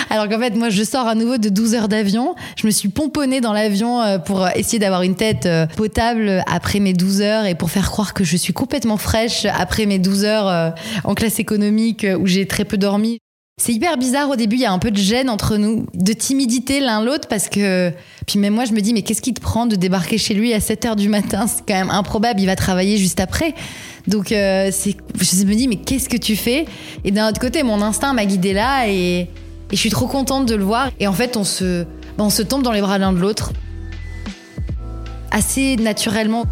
[SPEAKER 2] Alors qu'en fait, moi, je sors à nouveau de 12 heures d'avion. Je me suis pomponnée dans l'avion euh, pour essayer d'avoir une tête euh, potable après mes 12 heures et pour faire croire que je suis complètement fraîche après mes 12 heures euh, en classe économique où j'ai très peu dormi. C'est hyper bizarre au début, il y a un peu de gêne entre nous, de timidité l'un l'autre parce que puis même moi je me dis mais qu'est-ce qui te prend de débarquer chez lui à 7 heures du matin? C'est quand même improbable, il va travailler juste après. Donc euh, je me dis mais qu'est-ce que tu fais? Et d'un autre côté, mon instinct m'a guidé là et, et, je suis trop contente de le voir. Et en fait on se on se tombe dans les bras l'un de l'autre. Assez naturellement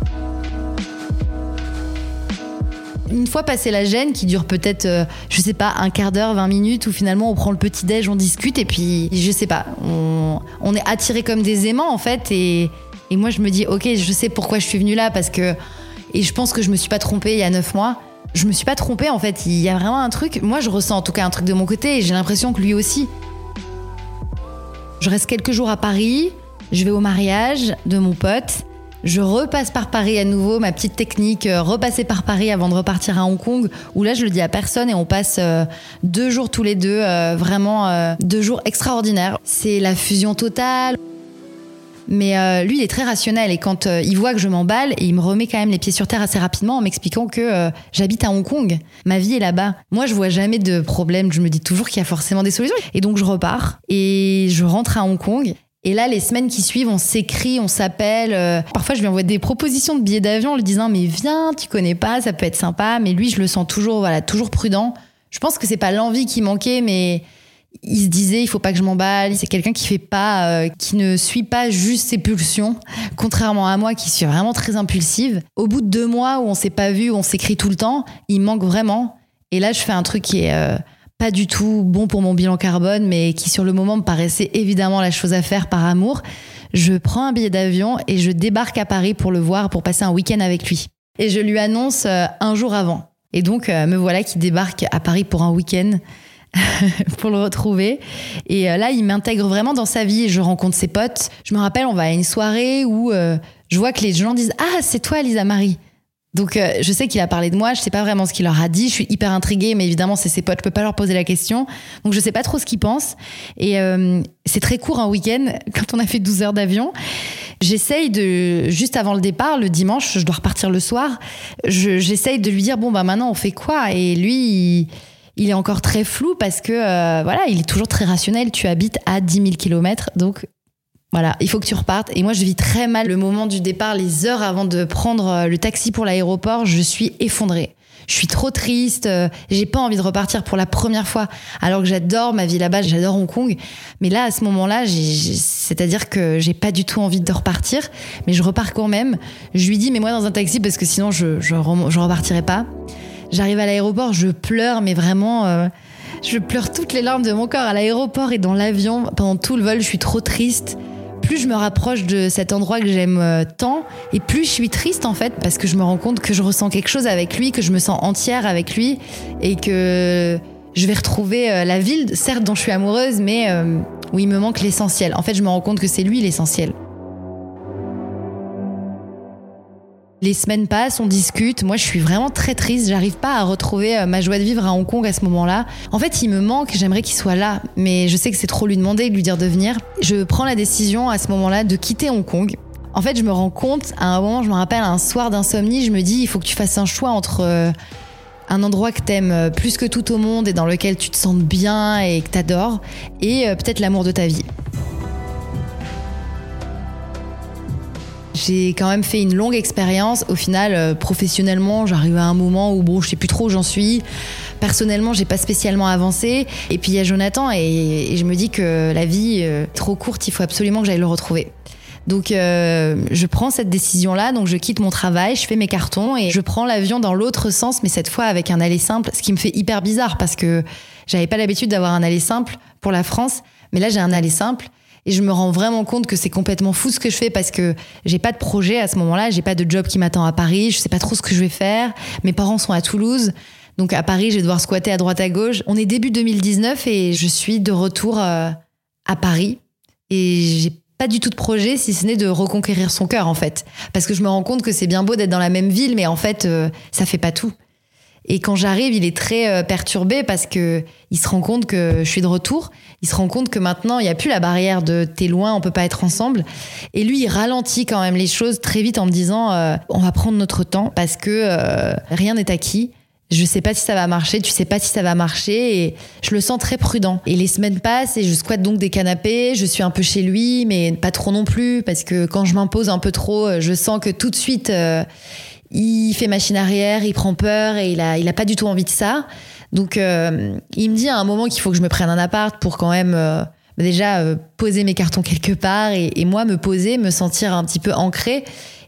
[SPEAKER 2] une fois passé la gêne, qui dure peut-être, euh, je sais pas, un quart d'heure, 20 minutes, où finalement on prend le petit déj, on discute, et puis je sais pas, on, est attiré comme des aimants en fait, et, moi je me dis, ok, je sais pourquoi je suis venue là, parce que, et je pense que je me suis pas trompée il y a 9 mois. Je me suis pas trompée en fait, il y a vraiment un truc, moi je ressens en tout cas un truc de mon côté, et j'ai l'impression que lui aussi. Je reste quelques jours à Paris, je vais au mariage de mon pote. Je repasse par Paris à nouveau, ma petite technique, euh, repasser par Paris avant de repartir à Hong Kong, où là je le dis à personne et on passe euh, deux jours tous les deux, euh, vraiment deux jours extraordinaires. C'est la fusion totale. Mais lui, il est très rationnel et quand il voit que je m'emballe, il me remet quand même les pieds sur terre assez rapidement en m'expliquant que j'habite à Hong Kong, ma vie est là-bas. Moi, je vois jamais de problème, je me dis toujours qu'il y a forcément des solutions. Et donc, je repars et je rentre à Hong Kong et là, les semaines qui suivent, on s'écrit, on s'appelle. Euh, parfois, je lui envoie des propositions de billets d'avion en lui disant mais viens, tu connais pas, ça peut être sympa. Mais lui, je le sens toujours, voilà, toujours prudent. Je pense que c'est pas l'envie qui manquait, mais il se disait il faut pas que je m'emballe. C'est quelqu'un qui fait pas, euh, qui ne suit pas juste ses pulsions, *laughs* contrairement à moi qui suis vraiment très impulsive. Au bout de deux mois où on s'est pas vu, où on s'écrit tout le temps, il manque vraiment. Et là, je fais un truc qui est euh, pas du tout bon pour mon bilan carbone, mais qui sur le moment me paraissait évidemment la chose à faire par amour, je prends un billet d'avion et je débarque à Paris pour le voir, pour passer un week-end avec lui. Et je lui annonce euh, un jour avant. Et donc, euh, me voilà qui débarque à Paris pour un week-end *laughs* pour le retrouver. Et euh, là, il m'intègre vraiment dans sa vie. Je rencontre ses potes. Je me rappelle, on va à une soirée où je vois que les gens disent Ah, c'est toi, Lisa Marie. Donc euh, je sais qu'il a parlé de moi, je sais pas vraiment ce qu'il leur a dit, je suis hyper intriguée, mais évidemment c'est ses potes, je peux pas leur poser la question, donc je sais pas trop ce qu'ils pensent. Et euh, c'est très court un week-end, *laughs* quand on a fait 12 heures d'avion. J'essaye de, juste avant le départ, le dimanche, je dois repartir le soir, j'essaye de lui dire bon bah maintenant on fait quoi? Et lui, il est encore très flou parce que euh, voilà, il est toujours très rationnel. Tu habites à 10 000 km, donc voilà, il faut que tu repartes. Et moi, je vis très mal le moment du départ, les heures avant de prendre euh, le taxi pour l'aéroport. Je suis effondrée. Je suis trop triste. euh, J'ai pas envie de repartir pour la première fois. Alors que j'adore ma vie là-bas, j'adore Hong Kong. Mais là, à ce moment-là, c'est-à-dire que j'ai pas du tout envie de repartir. Mais je repars quand même. Je lui dis, mais moi dans un taxi parce que sinon je je, je repartirai pas. J'arrive à l'aéroport, je pleure, mais vraiment. euh, je pleure toutes les larmes de mon corps à l'aéroport et dans l'avion. Pendant tout le vol, je suis trop triste. Plus je me rapproche de cet endroit que j'aime euh, tant, et plus je suis triste en fait, parce que je me rends compte que je ressens quelque chose avec lui, que je me sens entière avec lui, et que je vais retrouver euh, la ville, certes dont je suis amoureuse, mais euh, où il me manque l'essentiel. En fait, je me rends compte que c'est lui l'essentiel. Les semaines passent, on discute. Moi, je suis vraiment très triste. J'arrive pas à retrouver euh, ma joie de vivre à Hong Kong à ce moment-là. En fait, il me manque. J'aimerais qu'il soit là, mais je sais que c'est trop lui demander, lui dire de venir. Je prends la décision à ce moment-là de quitter Hong Kong. En fait, je me rends compte, à un moment, je me rappelle, un soir d'insomnie, je me dis, il faut que tu fasses un choix entre euh, un endroit que t'aimes euh, plus que tout au monde et dans lequel tu te sens bien et que t'adores, et peut-être l'amour de ta vie. J'ai quand même fait une longue expérience. Au final, euh, professionnellement, j'arrive à un moment où bon, je sais plus trop où j'en suis. Personnellement, j'ai pas spécialement avancé. Et puis il y a Jonathan et, je me dis que la vie euh, est trop courte, il faut absolument que j'aille le retrouver. Donc euh, je prends cette décision-là, donc je quitte mon travail, je fais mes cartons et je prends l'avion dans l'autre sens, mais cette fois avec un aller simple, ce qui me fait hyper bizarre parce que j'avais pas l'habitude d'avoir un aller simple pour la France, mais là j'ai un aller simple et je me rends vraiment compte que c'est complètement fou ce que je fais parce que j'ai pas de projet à ce moment-là, j'ai pas de job qui m'attend à Paris, je sais pas trop ce que je vais faire. Mes parents sont à Toulouse. Donc à Paris, je vais devoir squatter à droite à gauche. On est début 2019 et je suis de retour euh, à Paris et j'ai pas du tout de projet si ce n'est de reconquérir son cœur en fait parce que je me rends compte que c'est bien beau d'être dans la même ville mais en fait euh, ça fait pas tout. Et quand j'arrive, il est très euh, perturbé parce que il se rend compte que je suis de retour. Il se rend compte que maintenant, il n'y a plus la barrière de t'es loin, on peut pas être ensemble. Et lui, il ralentit quand même les choses très vite en me disant euh, on va prendre notre temps parce que euh, rien n'est acquis. Je sais pas si ça va marcher, tu sais pas si ça va marcher et je le sens très prudent. Et les semaines passent et je squatte donc des canapés, je suis un peu chez lui mais pas trop non plus parce que quand je m'impose un peu trop, je sens que tout de suite il fait machine arrière, il prend peur et il a, il a pas du tout envie de ça. Donc, euh, il me dit à un moment qu'il faut que je me prenne un appart pour quand même euh, déjà euh, poser mes cartons quelque part et, moi me poser, me sentir un petit peu ancré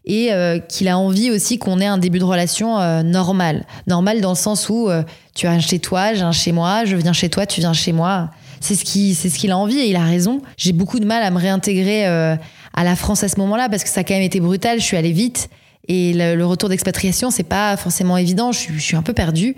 [SPEAKER 2] et qu'il a envie aussi qu'on ait un début de relation normal. Normal dans le sens où tu as un chez toi, j'ai un chez moi, je viens chez toi, tu viens chez moi. C'est ce qui, c'est ce qu'il a envie et il a raison. J'ai beaucoup de mal à me réintégrer à la France à ce moment-là parce que ça a quand même été brutal. Je suis allée vite. Et le, retour d'expatriation, c'est pas forcément évident. Je suis, je suis un peu perdue.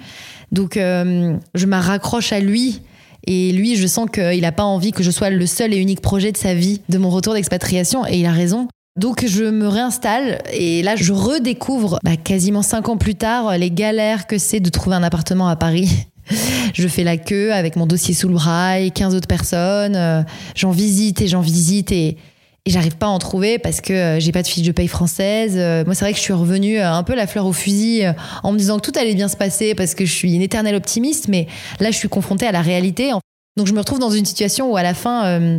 [SPEAKER 2] Donc, euh, je me raccroche à lui. Et lui, je sens qu'il n'a pas envie que je sois le seul et unique projet de sa vie, de mon retour d'expatriation. Et il a raison. Donc, je me réinstalle. Et là, je redécouvre, bah, quasiment cinq ans plus tard, les galères que c'est de trouver un appartement à Paris. *laughs* Je fais la queue avec mon dossier sous le bras et 15 autres personnes. Euh, J'en visite et j'en visite et, et j'arrive pas à en trouver parce que euh, j'ai pas de fiche de paye française. Euh, Moi, c'est vrai que je suis revenue euh, un peu la fleur au fusil en me disant que tout allait bien se passer parce que je suis une éternelle optimiste, mais là, je suis confrontée à la réalité. Donc, je me retrouve dans une situation où à la fin,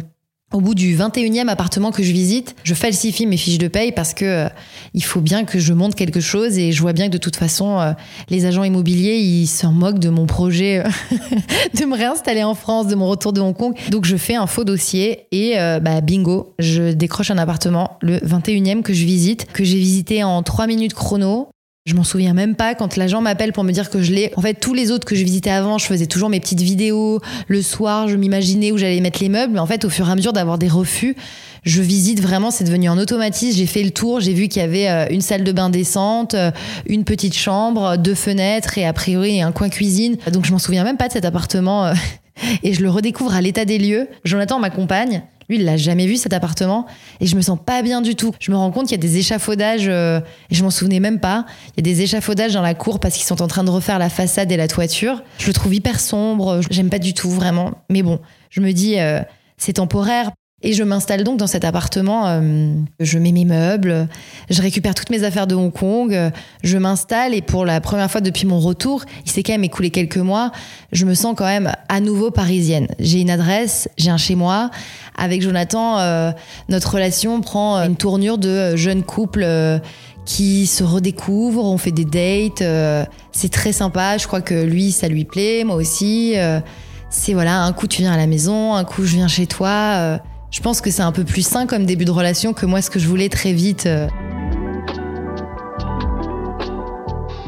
[SPEAKER 2] au bout du 21e appartement que je visite, je falsifie mes fiches de paye parce que euh, il faut bien que je monte quelque chose et je vois bien que de toute façon, euh, les agents immobiliers, ils s'en moquent de mon projet euh, *laughs* de me réinstaller en France, de mon retour de Hong Kong. Donc je fais un faux dossier et bah, bingo, je décroche un appartement, le 21e que je visite, que j'ai visité en 3 minutes chrono. Je m'en souviens même pas quand l'agent m'appelle pour me dire que je l'ai. En fait, tous les autres que je visitais avant, je faisais toujours mes petites vidéos. Le soir, je m'imaginais où j'allais mettre les meubles. Mais en fait, au fur et à mesure d'avoir des refus, je visite vraiment. C'est devenu en automatisme. J'ai fait le tour. J'ai vu qu'il y avait euh, une salle de bain décente, euh, une petite chambre, deux fenêtres et a priori un coin cuisine. Donc, je m'en souviens même pas de cet appartement. euh, *laughs* et je le redécouvre à l'état des lieux. Jonathan m'accompagne. Lui, il l'a jamais vu cet appartement et je me sens pas bien du tout. Je me rends compte qu'il y a des échafaudages euh, et je m'en souvenais même pas. Il y a des échafaudages dans la cour parce qu'ils sont en train de refaire la façade et la toiture. Je le trouve hyper sombre. J'aime pas du tout vraiment. Mais bon, je me dis euh, c'est temporaire. Et je m'installe donc dans cet appartement. euh, je mets mes meubles, je récupère toutes mes affaires de Hong Kong, euh, je m'installe et pour la première fois depuis mon retour, il s'est quand même écoulé quelques mois, je me sens quand même à nouveau parisienne. J'ai une adresse, j'ai un chez moi. Avec Jonathan, euh, notre relation prend une tournure de euh, jeune couple euh, qui se redécouvre, on fait des dates, euh, c'est très sympa. Je crois que lui, ça lui plaît, moi aussi. euh, c'est voilà, un coup tu viens à la maison, un coup je viens chez toi. Je pense que c'est un peu plus sain comme début de relation que moi ce que je voulais très vite. euh.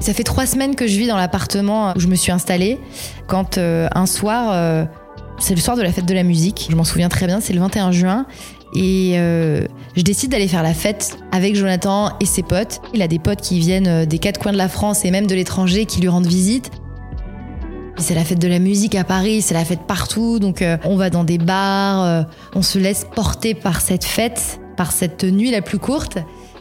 [SPEAKER 2] Ça fait trois semaines que je vis dans l'appartement où je me suis installée. Quand euh, un soir, euh, c'est le soir de la fête de la musique, je m'en souviens très bien, c'est le 21 juin. Et je décide d'aller faire la fête avec Jonathan et ses potes. Il a des potes qui viennent des quatre coins de la France et même de l'étranger qui lui rendent visite. C'est la fête de la musique à Paris, c'est la fête partout, donc euh, on va dans des bars, euh, on se laisse porter par cette fête, par cette nuit la plus courte.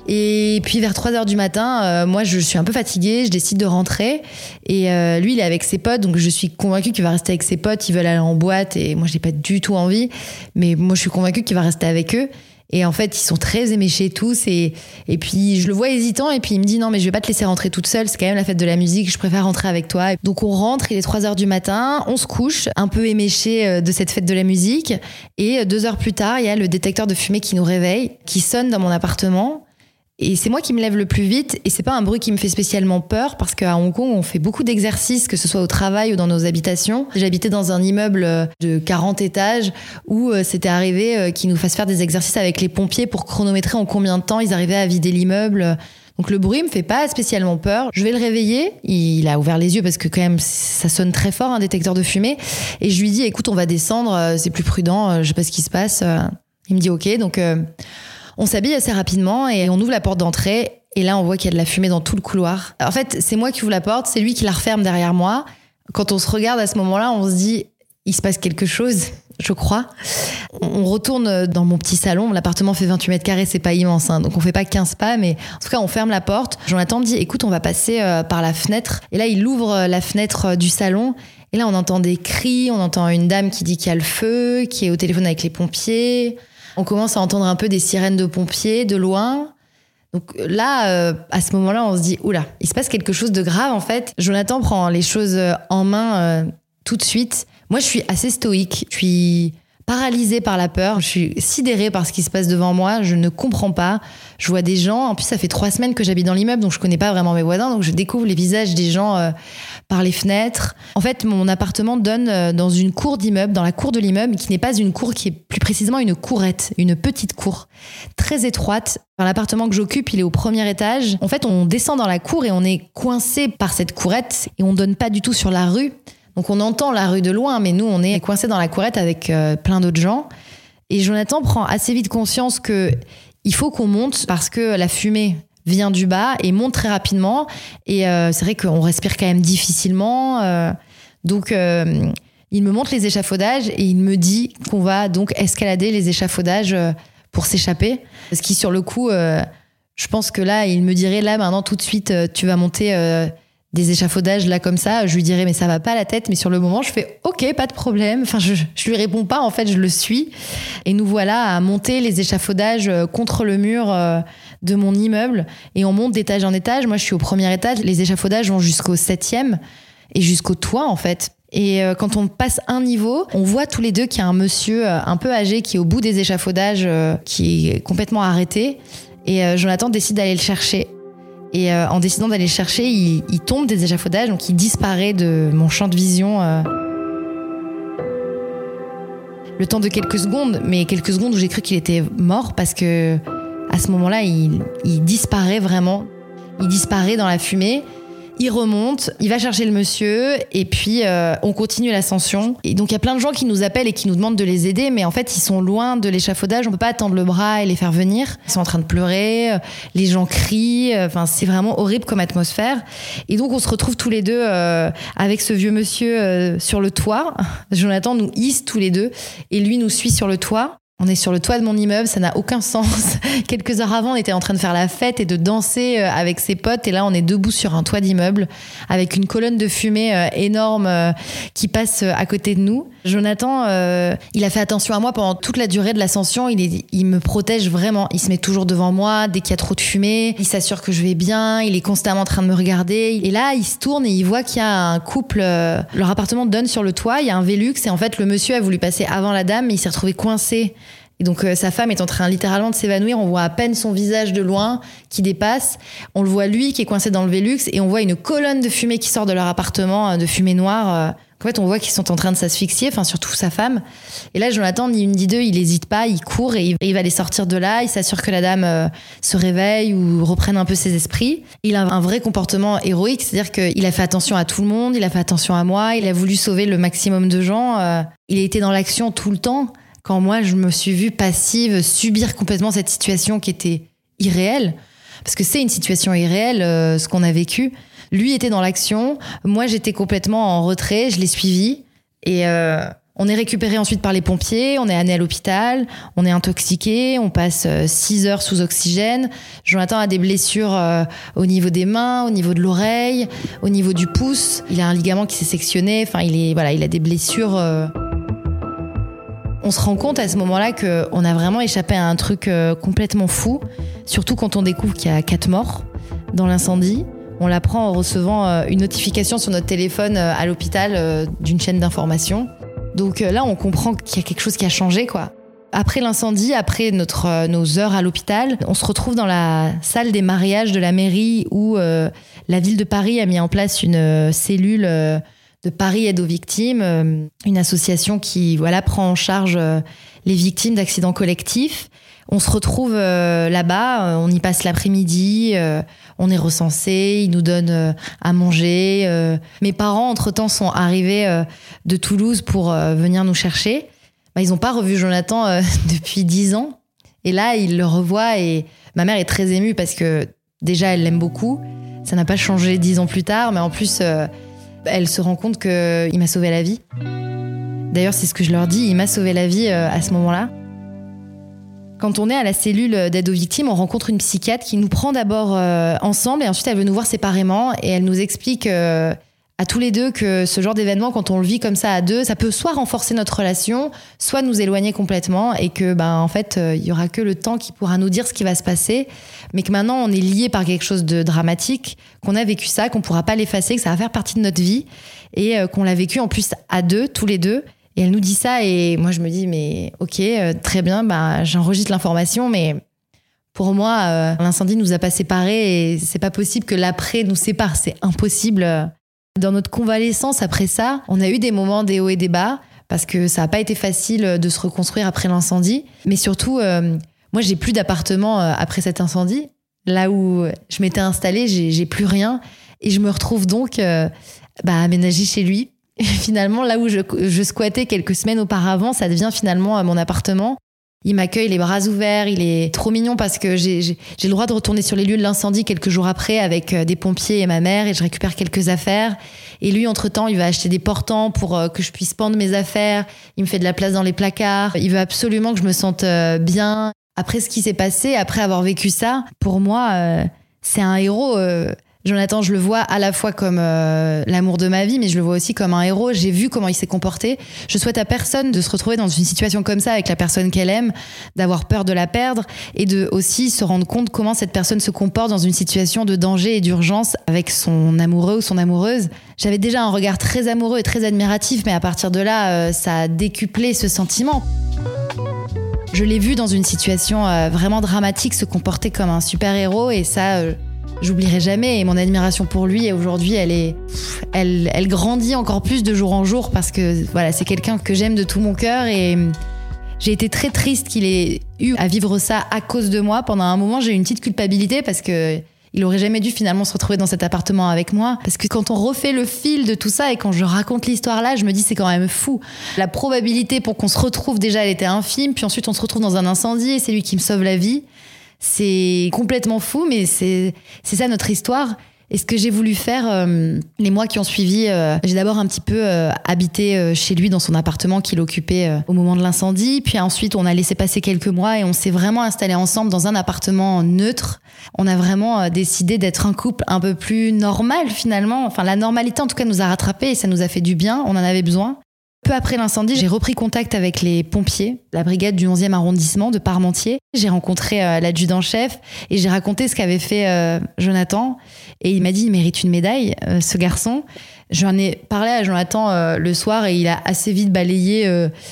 [SPEAKER 2] Et puis vers 3 heures du matin, euh, moi je suis un peu fatiguée, je décide de rentrer. Et lui il est avec ses potes, donc je suis convaincue qu'il va rester avec ses potes, ils veulent aller en boîte et moi j'ai pas du tout envie. Mais moi je suis convaincue qu'il va rester avec eux. Et en fait, ils sont très éméchés tous. Et, et puis, je le vois hésitant. Et puis, il me dit Non, mais je vais pas te laisser rentrer toute seule. C'est quand même la fête de la musique. Je préfère rentrer avec toi. Donc, on rentre. Il est 3 heures du matin. On se couche, un peu éméché euh, de cette fête de la musique. Et euh, deux heures plus tard, il y a le détecteur de fumée qui nous réveille, qui sonne dans mon appartement. Et c'est moi qui me lève le plus vite. Et c'est pas un bruit qui me fait spécialement peur parce qu'à Hong Kong, on fait beaucoup d'exercices, que ce soit au travail ou dans nos habitations. J'habitais dans un immeuble euh, de 40 étages où euh, c'était arrivé euh, qu'ils nous fassent faire des exercices avec les pompiers pour chronométrer en combien de temps ils arrivaient à vider l'immeuble. Donc le bruit me fait pas spécialement peur. Je vais le réveiller. Il a ouvert les yeux parce que quand même ça sonne très fort un détecteur de fumée. Et je lui dis écoute on va descendre, c'est plus prudent, je sais pas ce qui se passe. Il me dit ok donc on s'habille assez rapidement et on ouvre la porte d'entrée. Et là, on voit qu'il y a de la fumée dans tout le couloir. En fait, c'est moi qui ouvre la porte, c'est lui qui la referme derrière moi. Quand on se regarde à ce moment-là, on se dit, il se passe quelque chose, je crois. On retourne dans mon petit salon. L'appartement fait 28 mètres carrés, c'est pas immense, hein, donc on fait pas 15 pas, mais en tout cas, on ferme la porte. Jonathan me dit, écoute, on va passer euh, par la fenêtre. Et là, il ouvre euh, la fenêtre euh, du salon. Et là, on entend des cris, on entend une dame qui dit qu'il y a le feu, qui est au téléphone avec les pompiers. On commence à entendre un peu des sirènes de pompiers de loin. Donc là, euh, à ce moment-là, on se dit, oula, il se passe quelque chose de grave en fait. Jonathan prend les choses euh, en main euh, tout de suite. Moi, je suis assez stoïque. Je suis paralysée par la peur. Je suis sidérée par ce qui se passe devant moi. Je ne comprends pas. Je vois des gens. En plus, ça fait trois semaines que j'habite dans l'immeuble, donc je connais pas vraiment mes voisins. Donc je découvre les visages des gens par les fenêtres. En fait, mon appartement donne euh, dans une cour d'immeuble, dans la cour de l'immeuble, qui n'est pas une cour, qui est plus précisément une courette, une petite cour très étroite. L'appartement que j'occupe, il est au premier étage. En fait, on descend dans la cour et on est coincé par cette courette et on donne pas du tout sur la rue. Donc on entend la rue de loin, mais nous, on est coincé dans la courette avec euh, plein d'autres gens. Et Jonathan prend assez vite conscience que il faut qu'on monte parce que la fumée vient du bas et monte très rapidement. Et euh, c'est vrai qu'on respire quand même difficilement. euh, donc euh, il me montre les échafaudages et il me dit qu'on va donc escalader les échafaudages pour s'échapper. Ce qui, sur le coup, je pense que là, il me dirait là, maintenant, tout de suite, tu vas monter des échafaudages là comme ça. Je lui dirais, mais ça va pas la tête. Mais sur le moment, je fais, ok, pas de problème. Enfin, je, je lui réponds pas. En fait, je le suis. Et nous voilà à monter les échafaudages contre le mur de mon immeuble. Et on monte d'étage en étage. Moi, je suis au premier étage. Les échafaudages vont jusqu'au septième et jusqu'au toit, en fait. Et euh, quand on passe un niveau, on voit tous les deux qu'il y a un monsieur euh, un peu âgé qui est au bout des échafaudages, euh, qui est complètement arrêté. Et Jonathan décide d'aller le chercher. Et en décidant d'aller le chercher, il, il tombe des échafaudages, donc il disparaît de mon champ de vision. le temps de quelques secondes, mais quelques secondes où j'ai cru qu'il était mort parce que à ce moment-là, il, il disparaît vraiment. Il disparaît dans la fumée. Il remonte, il va chercher le monsieur et puis euh, on continue l'ascension. Et donc il y a plein de gens qui nous appellent et qui nous demandent de les aider, mais en fait ils sont loin de l'échafaudage. On peut pas tendre le bras et les faire venir. Ils sont en train de pleurer, euh, les gens crient. euh, Enfin c'est vraiment horrible comme atmosphère. Et donc on se retrouve tous les deux euh, avec ce vieux monsieur euh, sur le toit. *laughs* Jonathan nous hisse tous les deux et lui nous suit sur le toit. On est sur le toit de mon immeuble, ça n'a aucun sens. *laughs* Quelques heures avant, on était en train de faire la fête et de danser euh, avec ses potes. Et là, on est debout sur un toit d'immeuble avec une colonne de fumée euh, énorme euh, qui passe à côté de nous. Jonathan, euh, il a fait attention à moi pendant toute la durée de l'ascension. Il, il me protège vraiment. Il se met toujours devant moi dès qu'il y a trop de fumée. Il s'assure que je vais bien. Il est constamment en train de me regarder. Et là, il se tourne et il voit qu'il y a un couple. Euh, leur appartement donne sur le toit. Il y a un Velux et en fait, le monsieur a voulu passer avant la dame, mais il s'est retrouvé coincé. Et donc euh, sa femme est en train littéralement de s'évanouir. On voit à peine son visage de loin qui dépasse. On le voit lui qui est coincé dans le Velux et on voit une colonne de fumée qui sort de leur appartement, de fumée noire. En fait, on voit qu'ils sont en train de s'asphyxier, enfin surtout sa femme. Et là, Jonathan, ni une ni deux, il n'hésite pas, il court et il va les sortir de là. Il s'assure que la dame euh, se réveille ou reprenne un peu ses esprits. Il a un vrai comportement héroïque, c'est-à-dire qu'il a fait attention à tout le monde, il a fait attention à moi, il a voulu sauver le maximum de gens. Euh. il a été dans l'action tout le temps. Quand moi, je me suis vue passive, subir complètement cette situation qui était irréelle, parce que c'est une situation irréelle, euh, ce qu'on a vécu. Lui était dans l'action, moi j'étais complètement en retrait, je l'ai suivi et euh, on est récupéré ensuite par les pompiers, on est amené à l'hôpital, on est intoxiqué, on passe 6 euh, heures sous oxygène. Jonathan a des blessures euh, au niveau des mains, au niveau de l'oreille, au niveau du pouce. Il a un ligament qui s'est sectionné. Enfin, il est voilà, il a des blessures. On se rend compte à ce moment-là qu'on a vraiment échappé à un truc complètement fou, surtout quand on découvre qu'il y a quatre morts dans l'incendie. On l'apprend en recevant euh, une notification sur notre téléphone euh, à l'hôpital euh, d'une chaîne d'information. Donc là, on comprend qu'il y a quelque chose qui a changé, quoi. Après l'incendie, après notre, nos heures à l'hôpital, on se retrouve dans la salle des mariages de la mairie où la ville de Paris a mis en place une cellule de Paris aide aux victimes, une association qui voilà prend en charge les victimes d'accidents collectifs. On se retrouve là-bas, on y passe l'après-midi, on est recensé, ils nous donnent euh, à manger. Euh. Mes parents, entre-temps, sont arrivés euh, de Toulouse pour venir nous chercher. Bah, ils n'ont pas revu Jonathan *laughs* depuis dix ans. Et là, ils le revoient et ma mère est très émue parce que déjà, elle l'aime beaucoup. Ça n'a pas changé dix ans plus tard, mais en plus, elle se rend compte qu'il m'a sauvé la vie. D'ailleurs, c'est ce que je leur dis, il m'a sauvé la vie à ce moment-là. Quand on est à la cellule d'aide aux victimes, on rencontre une psychiatre qui nous prend d'abord euh, ensemble et ensuite elle veut nous voir séparément et elle nous explique euh, à tous les deux que ce genre d'événement, quand on le vit comme ça à deux, ça peut soit renforcer notre relation, soit nous éloigner complètement et que, ben, en fait, euh, il y aura que le temps qui pourra nous dire ce qui va se passer, mais que maintenant on est lié par quelque chose de dramatique, qu'on a vécu ça, qu'on pourra pas l'effacer, que ça va faire partie de notre vie et qu'on l'a vécu en plus à deux, tous les deux et elle nous dit ça et moi je me dis mais ok euh, très bien bah j'enregistre l'information mais pour moi euh, l'incendie nous a pas séparés et c'est pas possible que l'après nous sépare. C'est impossible. Dans notre convalescence après ça, on a eu des moments des hauts et des bas parce que ça n'a pas été facile de se reconstruire après l'incendie. Mais surtout euh, moi j'ai plus d'appartement après cet incendie. Là où je m'étais installée j'ai plus rien. Et je me retrouve donc bah, aménagée chez lui *laughs* finalement, là où je, squattais quelques semaines auparavant, ça devient finalement euh, mon appartement. Il m'accueille les bras ouverts, il est trop mignon parce que j'ai le droit de retourner sur les lieux de l'incendie quelques jours après avec euh, des pompiers et ma mère et je récupère quelques affaires. Et lui, entre-temps, il va acheter des portants pour euh, que je puisse pendre mes affaires. Il me fait de la place dans les placards. Il veut absolument que je me sente bien. Après ce qui s'est passé, après avoir vécu ça, pour moi, c'est un héros. Jonathan, je le vois à la fois comme euh, l'amour de ma vie, mais je le vois aussi comme un héros. J'ai vu comment il s'est comporté. Je souhaite à personne de se retrouver dans une situation comme ça avec la personne qu'elle aime, d'avoir peur de la perdre et de aussi se rendre compte comment cette personne se comporte dans une situation de danger et d'urgence avec son amoureux ou son amoureuse. J'avais déjà un regard très amoureux et très admiratif, mais à partir de là, euh, ça a décuplé ce sentiment. Je l'ai vu dans une situation euh, vraiment dramatique se comporter comme un super-héros et ça j'oublierai jamais. Et mon admiration pour lui, aujourd'hui, elle est, elle, elle grandit encore plus de jour en jour parce que voilà, c'est quelqu'un que j'aime de tout mon cœur et j'ai été très triste qu'il ait eu à vivre ça à cause de moi. Pendant un moment, j'ai eu une petite culpabilité parce que il aurait jamais dû finalement se retrouver dans cet appartement avec moi. Parce que quand on refait le fil de tout ça et quand je raconte l'histoire là, je me dis c'est quand même fou. La probabilité pour qu'on se retrouve déjà, elle était infime. Puis ensuite, on se retrouve dans un incendie et c'est lui qui me sauve la vie. C'est complètement fou, mais c'est ça notre histoire. Et ce que j'ai voulu faire euh, les mois qui ont suivi, euh, j'ai d'abord un petit peu euh, habité chez lui dans son appartement qu'il occupait au moment de l'incendie. Puis ensuite, on a laissé passer quelques mois et on s'est vraiment installé ensemble dans un appartement neutre. On a vraiment décidé d'être un couple un peu plus normal finalement. Enfin, la normalité en tout cas nous a rattrapés et ça nous a fait du bien. On en avait besoin. Peu après l'incendie, j'ai repris contact avec les pompiers, la brigade du 11e arrondissement de Parmentier. J'ai rencontré euh, l'adjudant-chef et j'ai raconté ce qu'avait fait euh, Jonathan. Et il m'a dit, il mérite une médaille, euh, ce garçon. J'en ai parlé à Jonathan le soir et il a assez vite balayé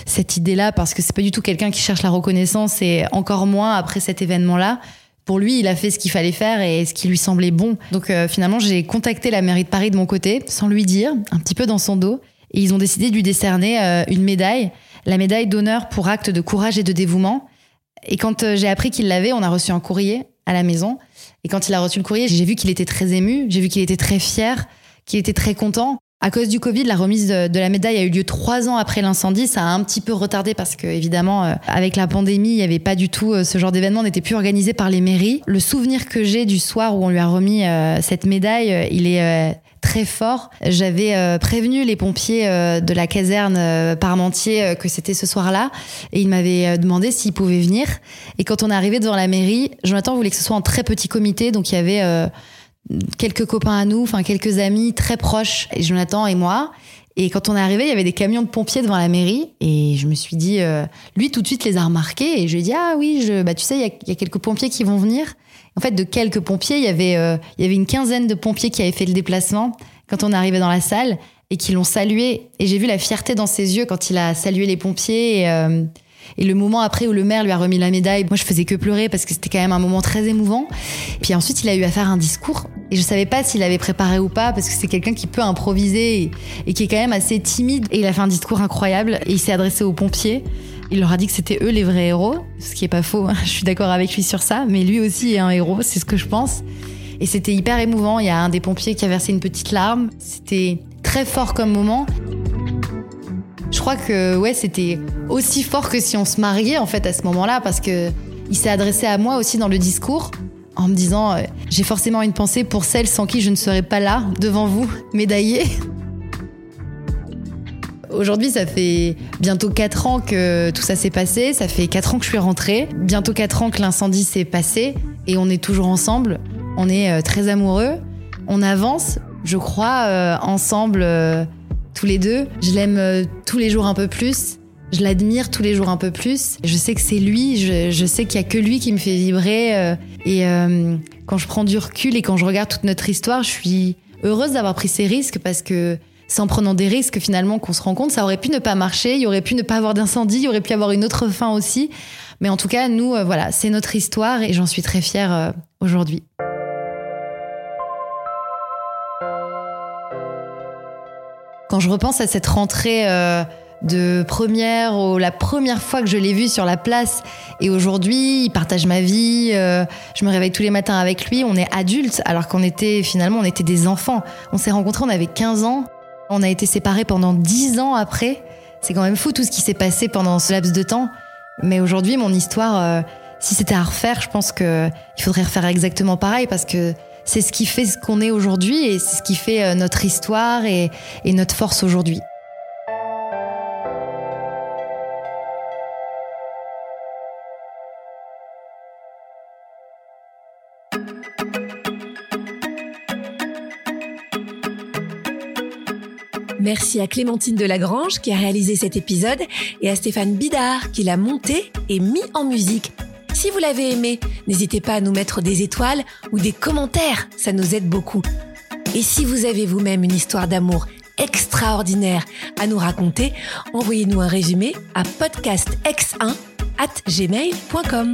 [SPEAKER 2] cette idée-là parce que c'est pas du tout quelqu'un qui cherche la reconnaissance et encore moins après cet événement-là pour lui, il a fait ce qu'il fallait faire et ce qui lui semblait bon. Donc finalement, j'ai contacté la mairie de Paris de mon côté, sans lui dire, un petit peu dans son dos. Et ils ont décidé de lui décerner euh, une médaille, la médaille d'honneur pour acte de courage et de dévouement. Et quand euh, j'ai appris qu'il l'avait, on a reçu un courrier à la maison. Et quand il a reçu le courrier, j'ai vu qu'il était très ému, j'ai vu qu'il était très fier, qu'il était très content. À cause du Covid, la remise de, la médaille a eu lieu trois ans après l'incendie. Ça a un petit peu retardé parce que, évidemment, euh, avec la pandémie, il n'y avait pas du tout ce genre d'événement, n'était plus organisé par les mairies. Le souvenir que j'ai du soir où on lui a remis cette médaille, il est très fort. J'avais euh, prévenu les pompiers euh, de la caserne euh, Parmentier que c'était ce soir-là et ils m'avaient demandé s'ils pouvaient venir. Et quand on est arrivé devant la mairie, Jonathan voulait que ce soit un très petit comité, donc il y avait quelques copains à nous, enfin quelques amis très proches, et Jonathan et moi. Et quand on est arrivé, il y avait des camions de pompiers devant la mairie. Et je me suis dit, lui, tout de suite, les a remarqués. Et je lui ai dit, ah oui, je, bah, tu sais, il y, y, a quelques pompiers qui vont venir. En fait, de quelques pompiers, il y avait, euh, il y avait une quinzaine de pompiers qui avaient fait le déplacement quand on arrivé dans la salle et qui l'ont salué. Et j'ai vu la fierté dans ses yeux quand il a salué les pompiers. Et, euh, et, le moment après où le maire lui a remis la médaille, moi je faisais que pleurer parce que c'était quand même un moment très émouvant. Puis ensuite, il a eu à faire un discours. Et je savais pas s'il avait préparé ou pas parce que c'est quelqu'un qui peut improviser et, qui est quand même assez timide. Et il a fait un discours incroyable et il s'est adressé aux pompiers. Il leur a dit que c'était eux les vrais héros, ce qui est pas faux. Hein. *laughs* Je suis d'accord avec lui sur ça, mais lui aussi est un héros, c'est ce que je pense. Et c'était hyper émouvant. Il y a un des pompiers qui a versé une petite larme. C'était très fort comme moment. Je crois que ouais, c'était aussi fort que si on se mariait en fait à ce moment-là, parce que il s'est adressé à moi aussi dans le discours en me disant euh, j'ai forcément une pensée pour celles sans qui je ne serais pas là devant vous, médaillée. Aujourd'hui, ça fait bientôt 4 ans que tout ça s'est passé. Ça fait 4 ans que je suis rentrée. Bientôt 4 ans que l'incendie s'est passé. Et on est toujours ensemble. On est euh, très amoureux. On avance, je crois, euh, ensemble, tous les deux. Je l'aime tous les jours un peu plus. Je l'admire tous les jours un peu plus. Je sais que c'est lui. Je, sais qu'il y a que lui qui me fait vibrer. et quand je prends du recul et quand je regarde toute notre histoire, je suis heureuse d'avoir pris ces risques parce que c'est en prenant des risques finalement qu'on se rend compte. Ça aurait pu ne pas marcher, il y aurait pu ne pas avoir d'incendie, il y aurait pu avoir une autre fin aussi. Mais en tout cas, nous, euh, voilà, c'est notre histoire et j'en suis très fière euh, aujourd'hui. Quand je repense à cette rentrée euh, de première, ou la première fois que je l'ai vu sur la place, et aujourd'hui, il partage ma vie, je me réveille tous les matins avec lui, on est adultes, alors qu'on était finalement, on était des enfants. On s'est rencontrés, on avait 15 ans. On a été séparés pendant dix ans après. C'est quand même fou tout ce qui s'est passé pendant ce laps de temps. Mais aujourd'hui, mon histoire, euh, si c'était à refaire, je pense qu'il faudrait refaire exactement pareil parce que c'est ce qui fait ce qu'on est aujourd'hui et c'est ce qui fait euh, notre histoire et notre force aujourd'hui.
[SPEAKER 1] Merci à Clémentine Delagrange qui a réalisé cet épisode et à Stéphane Bidard qui l'a monté et mis en musique. Si vous l'avez aimé, n'hésitez pas à nous mettre des étoiles ou des commentaires, ça nous aide beaucoup. Et si vous avez vous-même une histoire d'amour extraordinaire à nous raconter, envoyez-nous un résumé à podcastx1 at gmail.com.